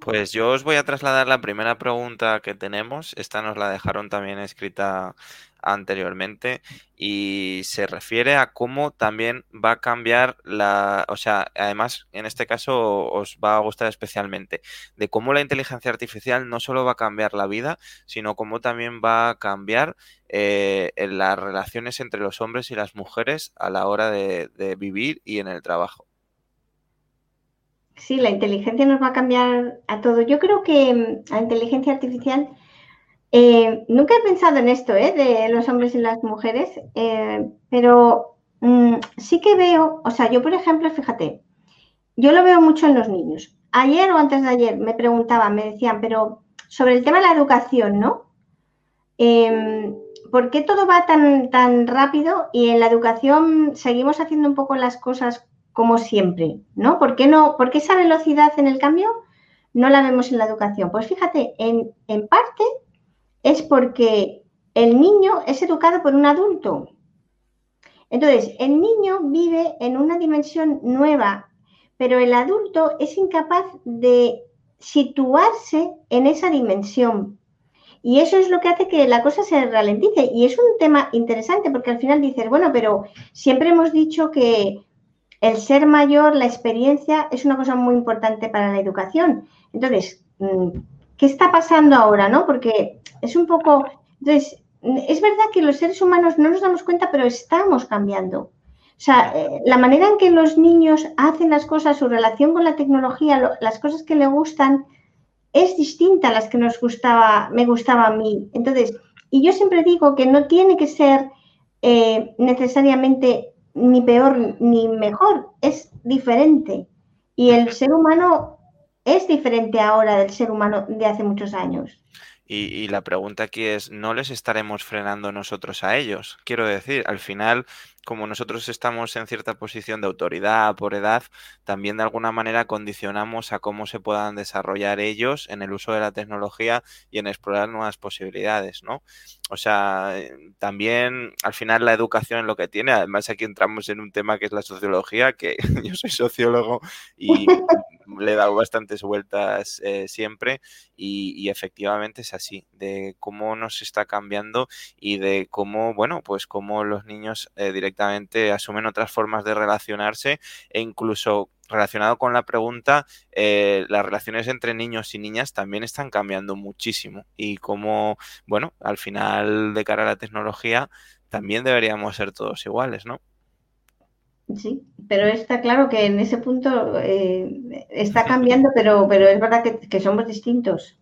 Pues yo os voy a trasladar la primera pregunta que tenemos. Esta nos la dejaron también escrita anteriormente y se refiere a cómo también va a cambiar la, o sea, además en este caso os va a gustar especialmente, de cómo la inteligencia artificial no solo va a cambiar la vida, sino cómo también va a cambiar eh, las relaciones entre los hombres y las mujeres a la hora de vivir y en el trabajo. Sí, la inteligencia nos va a cambiar a todo. Yo creo que mm, la inteligencia artificial, eh, nunca he pensado en esto, ¿eh? de los hombres y las mujeres, eh, pero mm, sí que veo, o sea, yo por ejemplo, fíjate, yo lo veo mucho en los niños. Ayer o antes de ayer me preguntaban, me decían, pero sobre el tema de la educación, ¿no? Em, ¿Por qué todo va tan, tan rápido y en la educación seguimos haciendo un poco las cosas como siempre, ¿no? ¿Por qué, no, ¿Por esa velocidad en el cambio no la vemos en la educación? Pues fíjate, en, en parte es porque el niño es educado por un adulto. Entonces, el niño vive en una dimensión nueva, pero el adulto es incapaz de situarse en esa dimensión. Y eso es lo que hace que la cosa se ralentice. Y es un tema interesante porque al final dices, bueno, pero siempre hemos dicho que el ser mayor, la experiencia, es una cosa muy importante para la educación. Entonces, mm, ¿qué está pasando ahora? ¿no? Porque es un poco. Entonces, es verdad que los seres humanos no nos damos cuenta, pero estamos cambiando. O sea, eh, la manera en que los niños hacen las cosas, su relación con la tecnología, las cosas que le gustan, es distinta a las que nos gustaba, me gustaba a mí. Entonces, y yo siempre digo que no tiene que ser eh, necesariamente ni peor ni mejor, es diferente. Y el ser humano es diferente ahora del ser humano de hace muchos años. Y, la pregunta aquí es, ¿no les estaremos frenando nosotros a ellos? Quiero decir, al final, como nosotros estamos en cierta posición de autoridad por edad, también de alguna manera condicionamos a cómo se puedan desarrollar ellos en el uso de la tecnología y en explorar nuevas posibilidades, ¿no? O sea, eh, también al final la educación es lo que tiene, además aquí entramos en un tema que es la sociología, que *laughs* yo soy sociólogo y *laughs* le he dado bastantes vueltas eh, siempre y, efectivamente es así, de cómo nos está cambiando y de cómo, bueno, pues cómo los niños eh, directamente asumen otras formas de relacionarse e incluso relacionado con la pregunta, eh, las relaciones entre niños y niñas también están cambiando muchísimo y cómo, bueno, al final de cara a la tecnología también deberíamos ser todos iguales, ¿no? Sí, pero está claro que en ese punto eh, está cambiando, pero, pero es verdad que, somos distintos.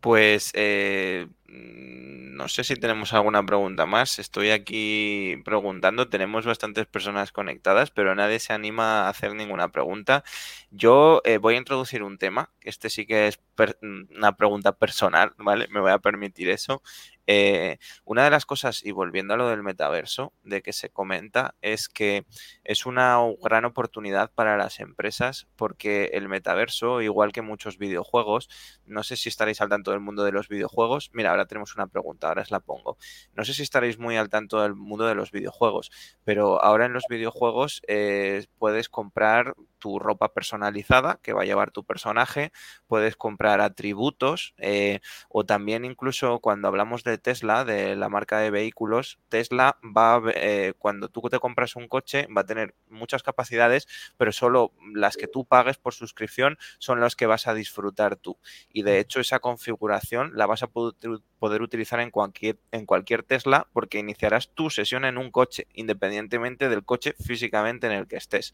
Pues eh, no sé si tenemos alguna pregunta más. Estoy aquí preguntando. Tenemos bastantes personas conectadas, pero nadie se anima a hacer ninguna pregunta. Yo eh, voy a introducir un tema. Este sí que es una pregunta personal, ¿vale? Me voy a permitir eso. Eh, una de las cosas, y volviendo a lo del metaverso, de que se comenta, es que es una gran oportunidad para las empresas porque el metaverso, igual que muchos videojuegos, no sé si estaréis al tanto del mundo de los videojuegos. Mira, ahora tenemos una pregunta, ahora os la pongo. No sé si estaréis muy al tanto del mundo de los videojuegos, pero ahora en los videojuegos eh, puedes comprar tu ropa personalizada que va a llevar tu personaje, puedes comprar atributos eh, o también incluso cuando hablamos de Tesla, de la marca de vehículos, Tesla va, eh, cuando tú te compras un coche, va a tener muchas capacidades, pero solo las que tú pagues por suscripción son las que vas a disfrutar tú. Y de hecho esa configuración la vas a poder utilizar en cualquier, en cualquier Tesla porque iniciarás tu sesión en un coche, independientemente del coche físicamente en el que estés.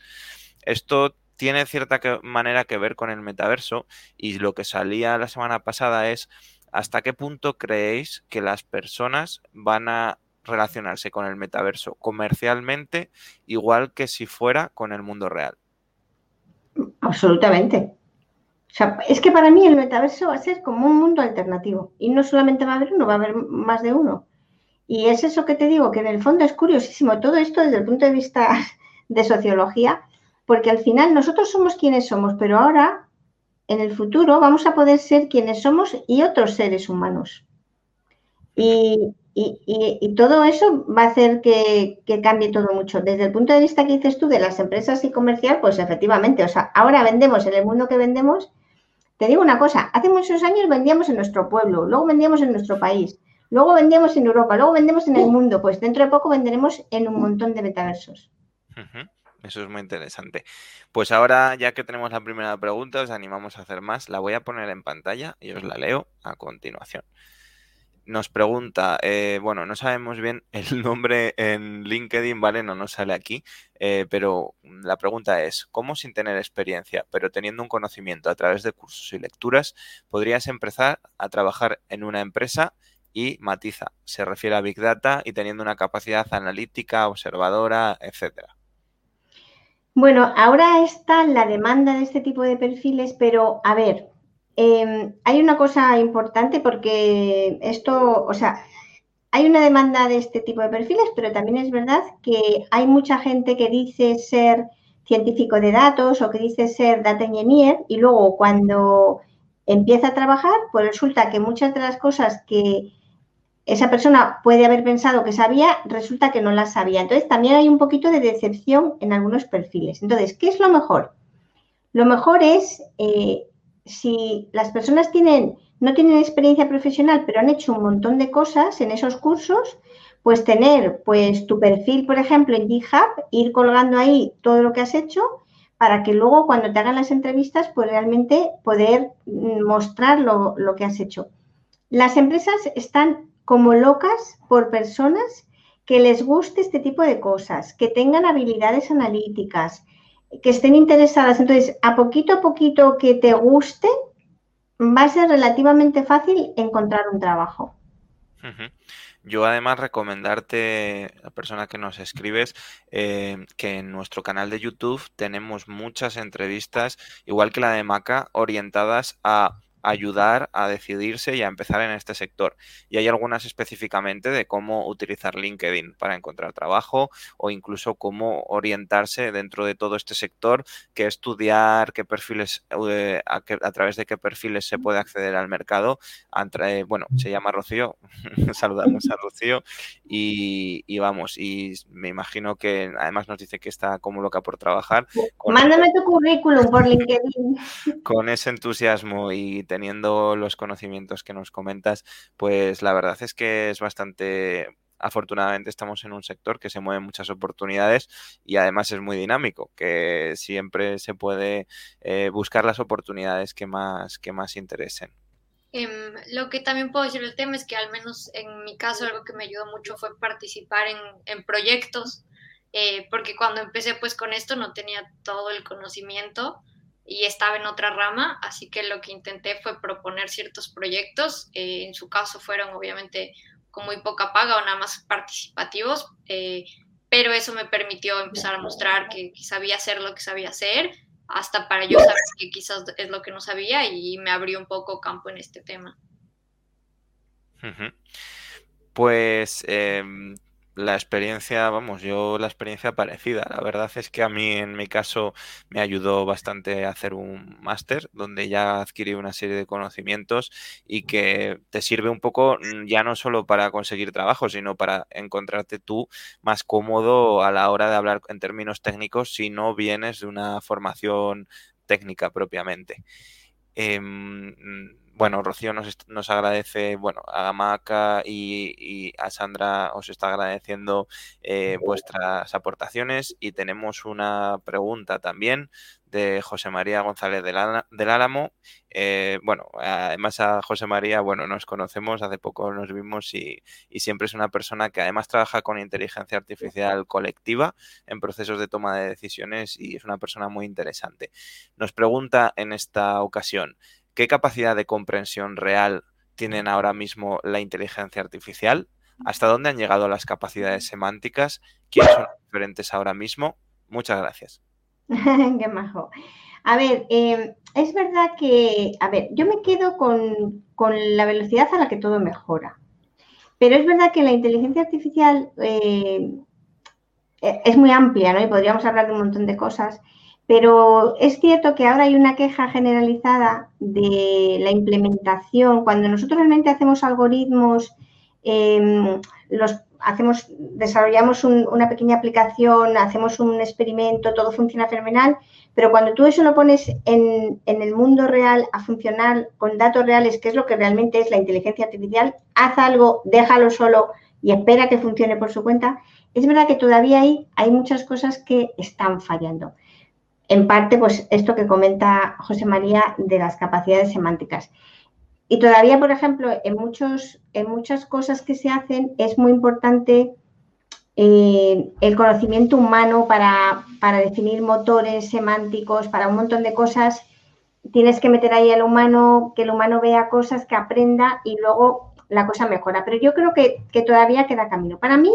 Esto tiene cierta manera que ver con el metaverso y lo que salía la semana pasada es hasta qué punto creéis que las personas van a relacionarse con el metaverso comercialmente igual que si fuera con el mundo real. Absolutamente. Es que para mí el metaverso va a ser como un mundo alternativo y no solamente va a haber uno, va a haber más de uno. Y es eso que te digo, que en el fondo es curiosísimo todo esto desde el punto de vista de sociología, porque al final nosotros somos quienes somos, pero ahora, en el futuro, vamos a poder ser quienes somos y otros seres humanos. Y, todo eso va a hacer que, cambie todo mucho. Desde el punto de vista que dices tú de las empresas y comercial, pues efectivamente, o sea, ahora vendemos en el mundo que vendemos. Te digo una cosa, hace muchos años vendíamos en nuestro pueblo, luego vendíamos en nuestro país, luego vendíamos en Europa, luego vendemos en el mundo, pues dentro de poco venderemos en un montón de metaversos. Eso es muy interesante. Pues ahora, ya que tenemos la primera pregunta, os animamos a hacer más. La voy a poner en pantalla y os la leo a continuación. Nos pregunta, eh, bueno, no sabemos bien *laughs* el nombre en LinkedIn, ¿vale? No nos sale aquí, eh, pero la pregunta es, ¿cómo sin tener experiencia, pero teniendo un conocimiento a través de cursos y lecturas, podrías empezar a trabajar en una empresa y matiza? Se refiere a Big Data y teniendo una capacidad analítica, observadora, etcétera. Bueno, ahora está la demanda de este tipo de perfiles, pero a ver, em, hay una cosa importante porque esto, o sea, hay una demanda de este tipo de perfiles, pero también es verdad que hay mucha gente que dice ser científico de datos o que dice ser data engineer y luego cuando empieza a trabajar, pues resulta que muchas de las cosas que esa persona puede haber pensado que sabía, resulta que no la sabía. Entonces, también hay un poquito de decepción en algunos perfiles. Entonces, ¿qué es lo mejor? Lo mejor es, eh, si las personas tienen, no tienen experiencia profesional, pero han hecho un montón de cosas en esos cursos, pues tener pues tu perfil, por ejemplo, en GitHub, ir colgando ahí todo lo que has hecho para que luego cuando te hagan las entrevistas, pues realmente poder mm, mostrar lo, lo que has hecho. Las empresas están como locas por personas que les guste este tipo de cosas, que tengan habilidades analíticas, que estén interesadas. Entonces, a poquito a poquito que te guste, va a ser relativamente fácil encontrar un trabajo. Yo además recomendarte, la persona que nos escribes, eh, que en nuestro canal de YouTube tenemos muchas entrevistas, igual que la de Maca, orientadas a ayudar a decidirse y a empezar en este sector. Y hay algunas específicamente de cómo utilizar LinkedIn para encontrar trabajo o incluso cómo orientarse dentro de todo este sector, qué estudiar, qué perfiles, eh, a, través de qué perfiles se puede acceder al mercado. bueno, se llama Rocío, *laughs* saludamos a Rocío y, vamos, y me imagino que además nos dice que está como loca por trabajar. Mándame tu currículum por LinkedIn. *laughs* Con ese entusiasmo y teniendo los conocimientos que nos comentas, pues la verdad es que es bastante afortunadamente estamos en un sector que se mueve muchas oportunidades y además es muy dinámico, que siempre se puede eh, buscar las oportunidades que más, que más interesen. Em, lo que también puedo decir del tema es que al menos en mi caso algo que me ayudó mucho fue participar en, en proyectos, eh, porque cuando empecé pues con esto no tenía todo el conocimiento y estaba en otra rama, así que lo que intenté fue proponer ciertos proyectos, eh, en su caso fueron obviamente con muy poca paga o nada más participativos, eh, pero eso me permitió empezar a mostrar que, sabía hacer lo que sabía hacer, hasta para yo saber que quizás es lo que no sabía y me abrió un poco campo en este tema. Pues em, la experiencia, vamos, yo la experiencia parecida. La verdad es que a mí en mi caso me ayudó bastante a hacer un máster donde ya adquirí una serie de conocimientos y que te sirve un poco mm, ya no solo para conseguir trabajo, sino para encontrarte tú más cómodo a la hora de hablar en términos técnicos si no vienes de una formación técnica propiamente. Em, bueno, Rocío nos, agradece, bueno, a Maca y, a Sandra os está agradeciendo eh, vuestras aportaciones y tenemos una pregunta también de José María González del, Álamo. Eh, bueno, además a José María, bueno, nos conocemos, hace poco nos vimos y, siempre es una persona que además trabaja con inteligencia artificial colectiva en procesos de toma de decisiones y es una persona muy interesante. Nos pregunta en esta ocasión, ¿qué capacidad de comprensión real tienen ahora mismo la inteligencia artificial? ¿Hasta dónde han llegado las capacidades semánticas? ¿Quiénes son diferentes ahora mismo? Muchas gracias. *laughs* Qué majo. A ver, em, es verdad que, a ver, yo me quedo con, la velocidad a la que todo mejora. Pero es verdad que la inteligencia artificial eh, e, es muy amplia, ¿no? Y podríamos hablar de un montón de cosas. Pero es cierto que ahora hay una queja generalizada de la implementación. Cuando nosotros realmente hacemos algoritmos, em, los hacemos, desarrollamos una pequeña aplicación, hacemos un experimento, todo funciona fenomenal, pero cuando tú eso lo pones en, el mundo real a funcionar con datos reales, que es lo que realmente es la inteligencia artificial, haz algo, déjalo solo y espera que funcione por su cuenta, es verdad que todavía hay, hay muchas cosas que están fallando. En parte, pues esto que comenta José María de las capacidades semánticas. Y todavía, por ejemplo, en, muchos, en muchas cosas que se hacen es muy importante eh, el conocimiento humano para, definir motores semánticos, para un montón de cosas. Tienes que meter ahí al humano, que el humano vea cosas, que aprenda y luego la cosa mejora. Pero yo creo que, todavía queda camino. Para mí,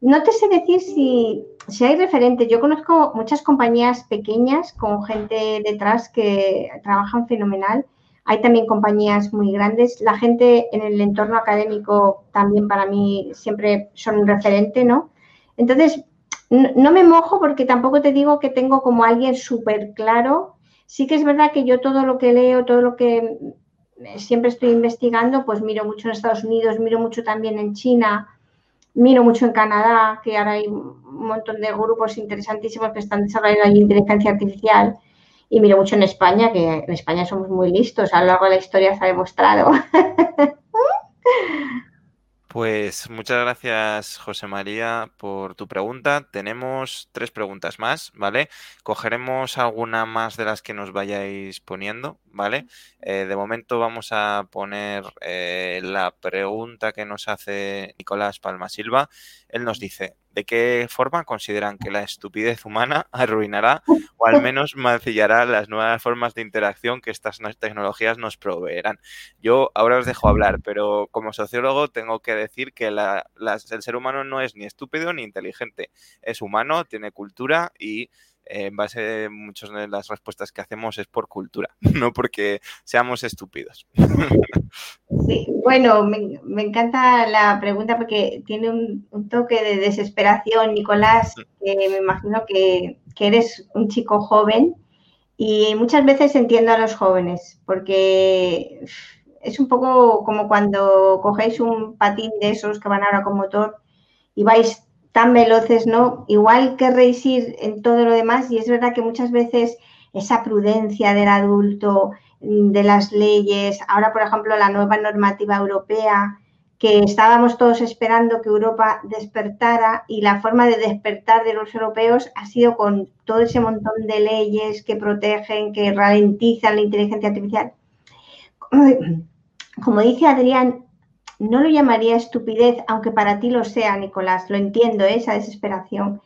no te sé decir si, si, hay referentes. Yo conozco muchas compañías pequeñas con gente detrás que trabajan fenomenal hay también compañías muy grandes. La gente en el entorno académico también para mí siempre son un referente, ¿no? Entonces, no, me mojo porque tampoco te digo que tengo como alguien súper claro. Sí que es verdad que yo todo lo que leo, todo lo que siempre estoy investigando, pues miro mucho en Estados Unidos, miro mucho también en China, miro mucho en Canadá, que ahora hay un montón de grupos interesantísimos que están desarrollando inteligencia artificial y miro mucho en España, que en España somos muy listos, a lo largo de la historia se ha demostrado. *laughs* Pues muchas gracias, José María, por tu pregunta. Tenemos tres preguntas más, ¿vale? Cogeremos alguna más de las que nos vayáis poniendo, ¿vale? Eh, de momento vamos a poner eh, la pregunta que nos hace Nicolás Palma Silva. Él nos dice, ¿De qué forma consideran que la estupidez humana *laughs* arruinará o al menos mancillará las nuevas formas de interacción que estas tecnologías nos proveerán? Yo ahora os dejo hablar, pero como sociólogo tengo que decir que el ser humano no es ni estúpido ni inteligente. Es humano, tiene cultura y en base de muchas de las respuestas que hacemos es por cultura, *laughs* no porque seamos estúpidos. Sí, bueno, me, encanta la pregunta porque tiene un, toque de desesperación, Nicolás, que me imagino que, que eres un chico joven y muchas veces entiendo a los jóvenes porque es un poco como cuando cogéis un patín de esos que van ahora con motor y vais tan veloces, ¿no? Igual querréis ir en todo lo demás y es verdad que muchas veces esa prudencia del adulto, mm, de las leyes, ahora por ejemplo la nueva normativa europea, que estábamos todos esperando que Europa despertara y la forma de despertar de los europeos ha sido con todo ese montón de leyes que protegen, que ralentizan la inteligencia artificial. *clears throat* Como dice Adrián, no lo llamaría estupidez, aunque para ti lo sea, Nicolás, lo entiendo, ¿eh? esa desesperación.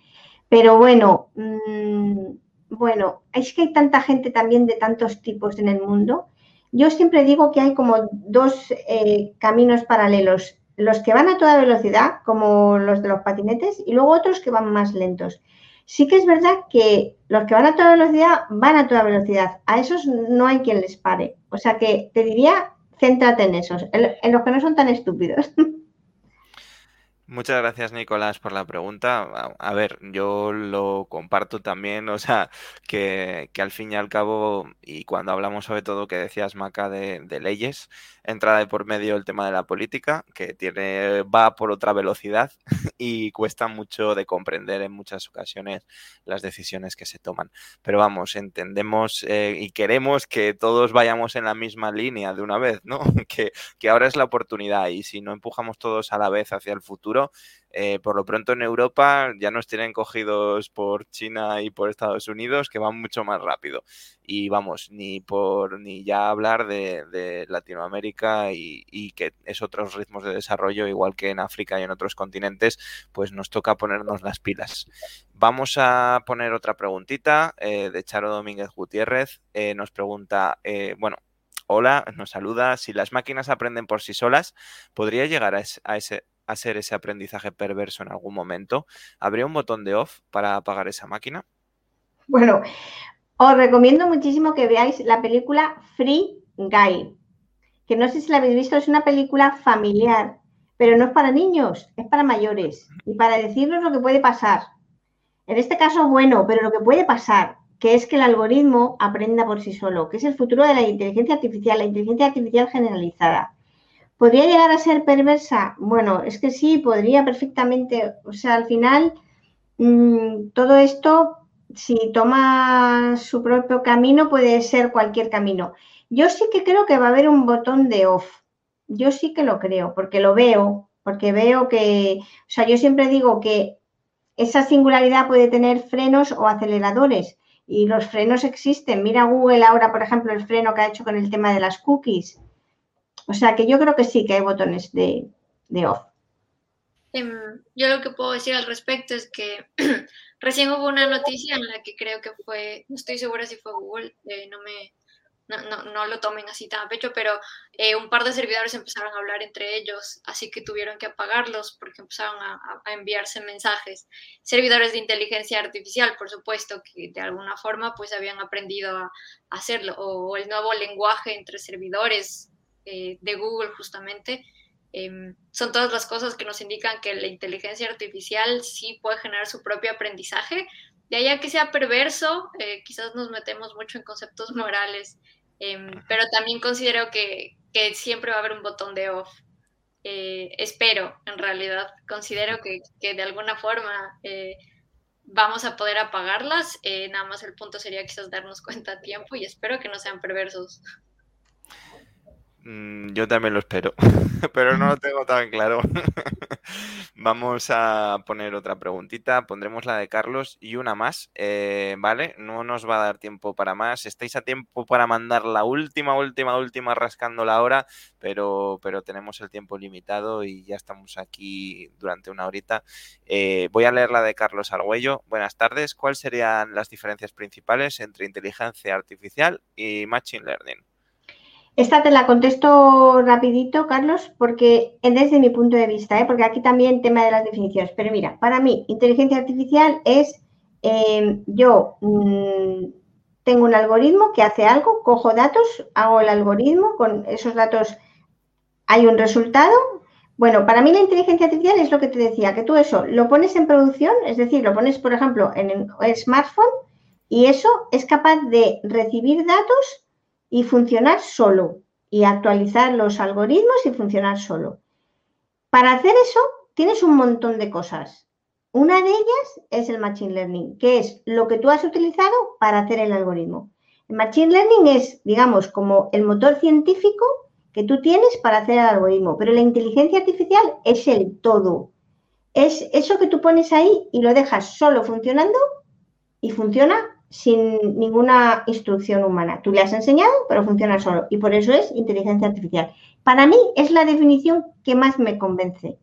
Pero bueno, mm, bueno, es que hay tanta gente también de tantos tipos en el mundo. Yo siempre digo que hay como dos eh, caminos paralelos, los que van a toda velocidad, como los de los patinetes, y luego otros que van más lentos. Sí que es verdad que los que van a toda velocidad van a toda velocidad. A esos no hay quien les pare. O sea que te diría céntrate en esos, en, los que no son tan estúpidos. *laughs* Muchas gracias, Nicolás, por la pregunta. A ver, yo lo comparto también, o sea, que, al fin y al cabo, y cuando hablamos sobre todo que decías, Maca, de, de leyes, entra de por medio el tema de la política, que tiene, va por otra velocidad *laughs* y cuesta mucho de comprender en muchas ocasiones las decisiones que se toman. Pero vamos, entendemos eh, y queremos que todos vayamos en la misma línea de una vez, ¿no? *laughs* Que, que ahora es la oportunidad y si no empujamos todos a la vez hacia el futuro, eh, por lo pronto en Europa ya nos tienen cogidos por China y por Estados Unidos que van mucho más rápido. Y vamos, ni por ni ya hablar de, Latinoamérica y, que es otros ritmos de desarrollo, igual que en África y en otros continentes, pues nos toca ponernos las pilas. Vamos a poner otra preguntita eh, de Charo Domínguez Gutiérrez. Eh, nos pregunta, bueno, hola, nos saluda. Si las máquinas aprenden por sí solas, ¿podría llegar a, ese, hacer ese aprendizaje perverso en algún momento? ¿Habría un botón de off para apagar esa máquina? Bueno, os recomiendo muchísimo que veáis la película Free Guy, que no sé si la habéis visto, es una película familiar, pero no es para niños, es para mayores y para decirnos lo que puede pasar. En este caso, bueno, pero lo que puede pasar, que es que el algoritmo aprenda por sí solo, que es el futuro de la inteligencia artificial, la inteligencia artificial generalizada. ¿Podría llegar a ser perversa? Bueno, es que sí, podría perfectamente. O sea, al final, mm, todo esto, si toma su propio camino, puede ser cualquier camino. Yo sí que creo que va a haber un botón de off. Yo sí que lo creo, porque lo veo, porque veo que, o sea, yo siempre digo que esa singularidad puede tener frenos o aceleradores y los frenos existen. Mira Google ahora, por ejemplo, el freno que ha hecho con el tema de las cookies. O sea que yo creo que sí que hay botones de, off. Em, yo lo que puedo decir al respecto es que *clears throat* recién hubo una noticia en la que creo que fue, no estoy segura si fue Google, eh, no me no, lo tomen así tan a pecho, pero eh, un par de servidores empezaron a hablar entre ellos, así que tuvieron que apagarlos porque empezaron a, enviarse mensajes. Servidores de inteligencia artificial, por supuesto, que de alguna forma pues habían aprendido a hacerlo, o el nuevo lenguaje entre servidores eh, de Google justamente, em, son todas las cosas que nos indican que la inteligencia artificial sí puede generar su propio aprendizaje. De allá que sea perverso, eh, quizás nos metemos mucho en conceptos morales, em, pero también considero que, siempre va a haber un botón de off. Eh, espero, en realidad, considero que, que de alguna forma vamos a poder apagarlas. nada más el punto sería quizás darnos cuenta a tiempo y espero que no sean perversos. Mm, yo también lo espero, *laughs* pero no lo tengo tan claro. *laughs* Vamos a poner otra preguntita, pondremos la de Carlos y una más, eh, ¿vale? No nos va a dar tiempo para más. Estáis a tiempo para mandar la última, última, última rascando la hora, pero, pero tenemos el tiempo limitado y ya estamos aquí durante una horita. Eh, voy a leer la de Carlos Argüello. Buenas tardes. ¿Cuáles serían las diferencias principales entre inteligencia artificial y machine learning? Esta te la contesto rapidito, Carlos, porque desde mi punto de vista, ¿eh? porque aquí también tema de las definiciones. Pero mira, para mí, inteligencia artificial es em, yo mm, tengo un algoritmo que hace algo, cojo datos, hago el algoritmo, con esos datos hay un resultado. Bueno, para mí la inteligencia artificial es lo que te decía, que tú eso lo pones en producción, es decir, lo pones, por ejemplo, en el smartphone y eso es capaz de recibir datos y funcionar solo y actualizar los algoritmos y funcionar solo. Para hacer eso tienes un montón de cosas. Una de ellas es el Machine Learning, que es lo que tú has utilizado para hacer el algoritmo. El Machine Learning es, digamos, como el motor científico que tú tienes para hacer el algoritmo, pero la inteligencia artificial es el todo. Es eso que tú pones ahí y lo dejas solo funcionando y funciona sin ninguna instrucción humana. Tú le has enseñado, pero funciona solo. Y por eso es inteligencia artificial. Para mí es la definición que más me convence.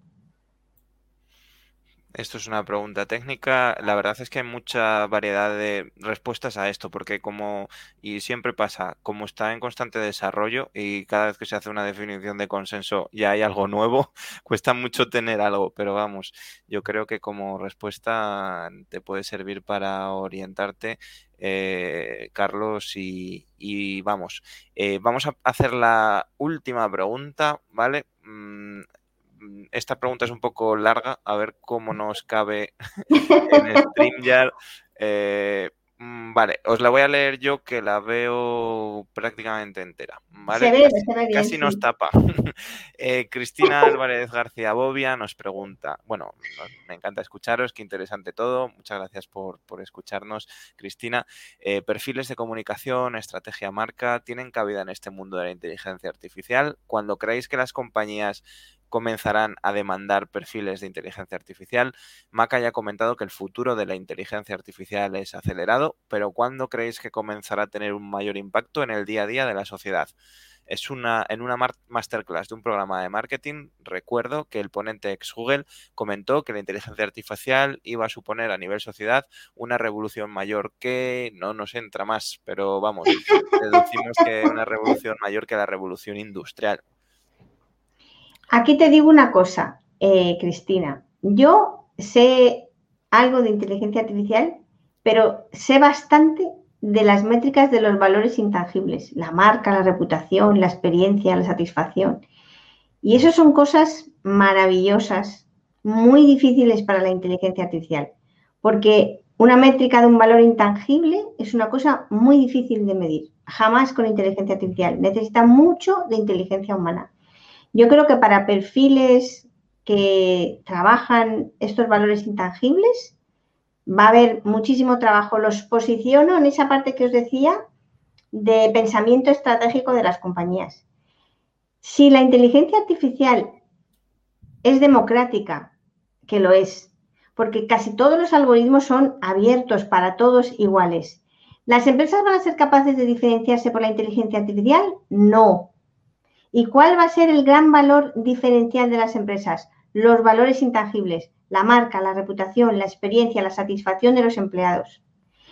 Esto es una pregunta técnica. La verdad es que hay mucha variedad de respuestas a esto, porque como, y siempre pasa, como está en constante desarrollo y cada vez que se hace una definición de consenso ya hay algo nuevo, *laughs* cuesta mucho tener algo, pero vamos, yo creo que como respuesta te puede servir para orientarte, eh, Carlos, y, vamos, eh, vamos a hacer la última pregunta, ¿vale? Mm, esta pregunta es un poco larga, a ver cómo nos cabe *laughs* en StreamYard. Eh, mm, vale, os la voy a leer yo que la veo prácticamente entera. ¿vale? casi, nos tapa. *laughs* Eh, Cristina *laughs* Álvarez García Bobia nos pregunta, bueno, me encanta escucharos, qué interesante todo, muchas gracias por, escucharnos, Cristina. Eh, perfiles de comunicación, estrategia marca, ¿tienen cabida en este mundo de la inteligencia artificial? Cuando creéis que las compañías comenzarán a demandar perfiles de inteligencia artificial. Maca ya ha comentado que el futuro de la inteligencia artificial es acelerado, pero ¿cuándo creéis que comenzará a tener un mayor impacto en el día a día de la sociedad? Es una, en una masterclass de un programa de marketing, recuerdo que el ponente ex Google comentó que la inteligencia artificial iba a suponer a nivel sociedad una revolución mayor que no nos entra más, pero vamos, deducimos que una revolución mayor que la revolución industrial. Aquí te digo una cosa, eh, Cristina. Yo sé algo de inteligencia artificial, pero sé bastante de las métricas de los valores intangibles, la marca, la reputación, la experiencia, la satisfacción. Y eso son cosas maravillosas, muy difíciles para la inteligencia artificial, porque una métrica de un valor intangible es una cosa muy difícil de medir, jamás con inteligencia artificial. Necesita mucho de inteligencia humana. Yo creo que para perfiles que trabajan estos valores intangibles, va a haber muchísimo trabajo. Los posiciono en esa parte que os decía de pensamiento estratégico de las compañías. Si la inteligencia artificial es democrática, que lo es, porque casi todos los algoritmos son abiertos para todos iguales. ¿Las empresas van a ser capaces de diferenciarse por la inteligencia artificial? No. ¿Y cuál va a ser el gran valor diferencial de las empresas? Los valores intangibles la marca, la reputación, la experiencia, la satisfacción de los empleados.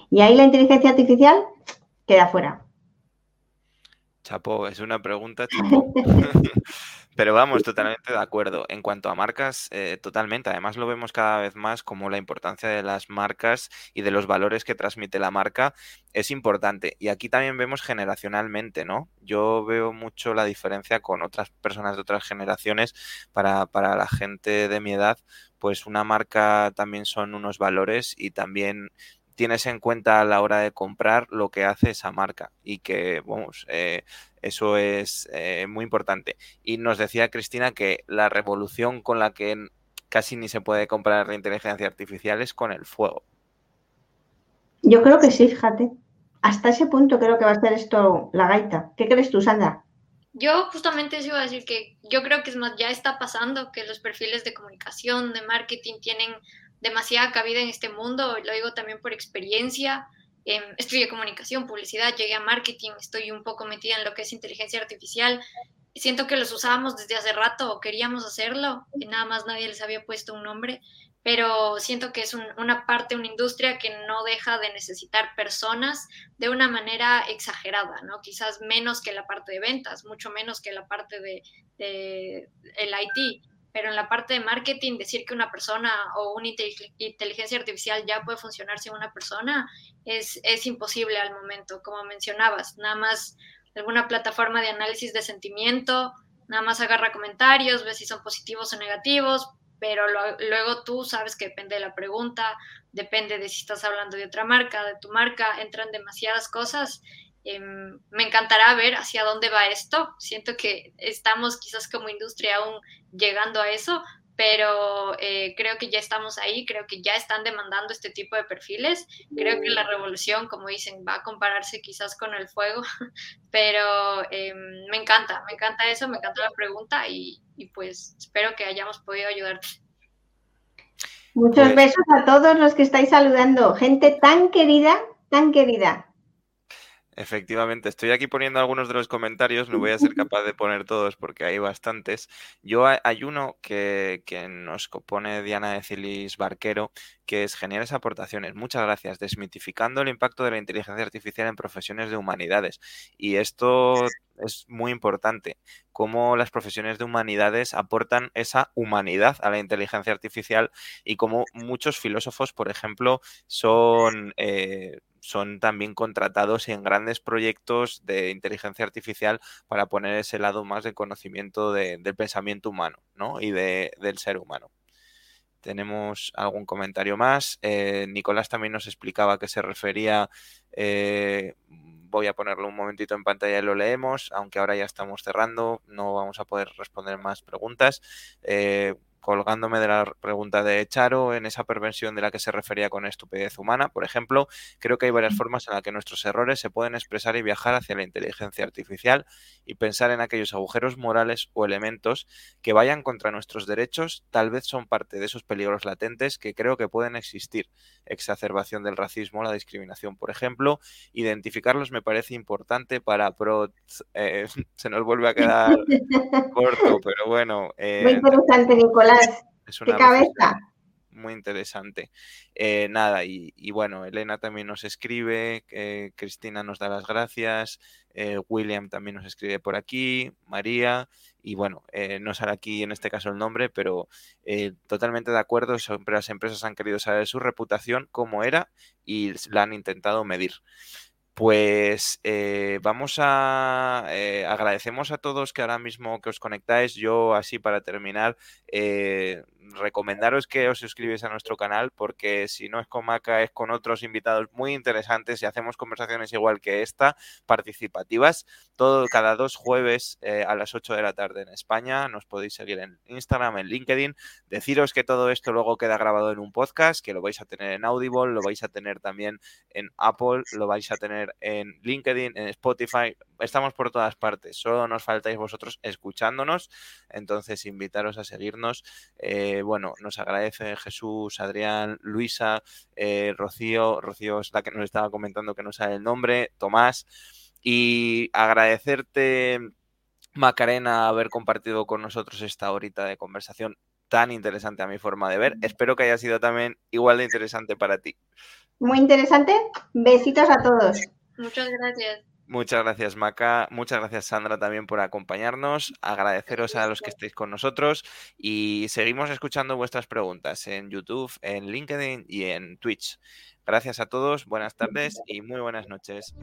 Y ahí la inteligencia artificial queda fuera. Chapo, es una pregunta. *laughs* *laughs* Pero vamos, totalmente de acuerdo. En cuanto a marcas, eh, totalmente. Además lo vemos cada vez más como la importancia de las marcas y de los valores que transmite la marca es importante. Y aquí también vemos generacionalmente, ¿no? Yo veo mucho la diferencia con otras personas de otras generaciones. Para, para la gente de mi edad, pues una marca también son unos valores y también tienes en cuenta a la hora de comprar lo que hace esa marca y que, vamos, eh, eso es eh, muy importante. Y nos decía Cristina que la revolución con la que casi ni se puede comprar la inteligencia artificial es con el fuego. Yo creo que sí, fíjate. Hasta ese punto creo que va a ser esto la gaita. ¿Qué crees tú, Sandra? Yo justamente eso iba a decir que yo creo que es más, ya está pasando que los perfiles de comunicación, de marketing tienen demasiada cabida en este mundo, lo digo también por experiencia. Eh, estudié comunicación, publicidad, llegué a marketing, estoy un poco metida en lo que es inteligencia artificial. Siento que los usábamos desde hace rato o queríamos hacerlo, y nada más nadie les había puesto un nombre, pero siento que es una parte, una industria que no deja de necesitar personas de una manera exagerada, ¿no? Quizás menos que la parte de ventas, mucho menos que la parte de, de el IT pero en la parte de marketing, decir que una persona o una inteligencia artificial ya puede funcionar sin una persona es, es imposible al momento, como mencionabas. Nada más alguna plataforma de análisis de sentimiento, nada más agarra comentarios, ve si son positivos o negativos, pero luego tú sabes que depende de la pregunta, depende de si estás hablando de otra marca, de tu marca, entran demasiadas cosas Em, me encantará ver hacia dónde va esto. Siento que estamos quizás como industria aún llegando a eso, pero eh, creo que ya estamos ahí, creo que ya están demandando este tipo de perfiles. Creo que la revolución, como dicen, va a compararse quizás con el fuego, *laughs* pero em, me encanta, me encanta eso, me encanta la pregunta y, y pues espero que hayamos podido ayudarte. Muchos pues besos a todos los que estáis saludando, gente tan querida, tan querida. Efectivamente, estoy aquí poniendo algunos de los comentarios, no voy a ser capaz de poner todos porque hay bastantes. Yo hay uno que, que nos pone Diana de Cilis Barquero, que es geniales aportaciones. Muchas gracias. Desmitificando el impacto de la inteligencia artificial en profesiones de humanidades. Y esto es muy importante. Cómo las profesiones de humanidades aportan esa humanidad a la inteligencia artificial y cómo muchos filósofos, por ejemplo, son... Eh, son también contratados en grandes proyectos de inteligencia artificial para poner ese lado más de conocimiento del pensamiento humano ¿no? y de, del ser humano. Tenemos algún comentario más. Eh, Nicolás también nos explicaba que se refería, eh, voy a ponerlo un momentito en pantalla y lo leemos, aunque ahora ya estamos cerrando, no vamos a poder responder más preguntas. Eh, colgándome de la pregunta de Charo en esa perversión de la que se refería con estupidez humana, por ejemplo, creo que hay varias formas en las que nuestros errores se pueden expresar y viajar hacia la inteligencia artificial y pensar en aquellos agujeros morales o elementos que vayan contra nuestros derechos, tal vez son parte de esos peligros latentes que creo que pueden existir. Exacerbación del racismo, la discriminación, por ejemplo, identificarlos me parece importante para pro... Eh, *laughs* se nos vuelve a quedar *laughs* corto, pero bueno. Eh, Muy interesante, Nicolás. Es una cabeza! Muy interesante. Eh, nada, y, bueno, Elena también nos escribe, eh, Cristina nos da las gracias, William también nos escribe por aquí, María, y bueno, no sale aquí en este caso el nombre, pero totalmente de acuerdo, siempre las empresas han querido saber su reputación, cómo era, y la han intentado medir. Pues eh, vamos a eh, agradecemos a todos que ahora mismo que os conectáis. Yo así para terminar eh, recomendaros que os suscribáis a nuestro canal porque si no es con Maca es con otros invitados muy interesantes y hacemos conversaciones igual que esta, participativas, todo cada dos jueves a las 8 de la tarde en España. Nos podéis seguir en Instagram, en LinkedIn. Deciros que todo esto luego queda grabado en un podcast, que lo vais a tener en Audible, lo vais a tener también en Apple, lo vais a tener en LinkedIn, en Spotify. Estamos por todas partes, solo nos faltáis vosotros escuchándonos. Entonces, invitaros a seguirnos. Eh, bueno, nos agradece Jesús, Adrián, Luisa, eh, Rocío, Rocío es la que nos estaba comentando que no sabe el nombre, Tomás, y agradecerte, Macarena, haber compartido con nosotros esta horita de conversación tan interesante a mi forma de ver. Espero que haya sido también igual de interesante para ti. Muy interesante. Besitos a todos. Muchas gracias. Muchas gracias, Maca. Muchas gracias, Sandra, también por acompañarnos. Agradeceros a los que estéis con nosotros y seguimos escuchando vuestras preguntas en YouTube, en LinkedIn y en Twitch. Gracias a todos, buenas tardes y muy buenas noches.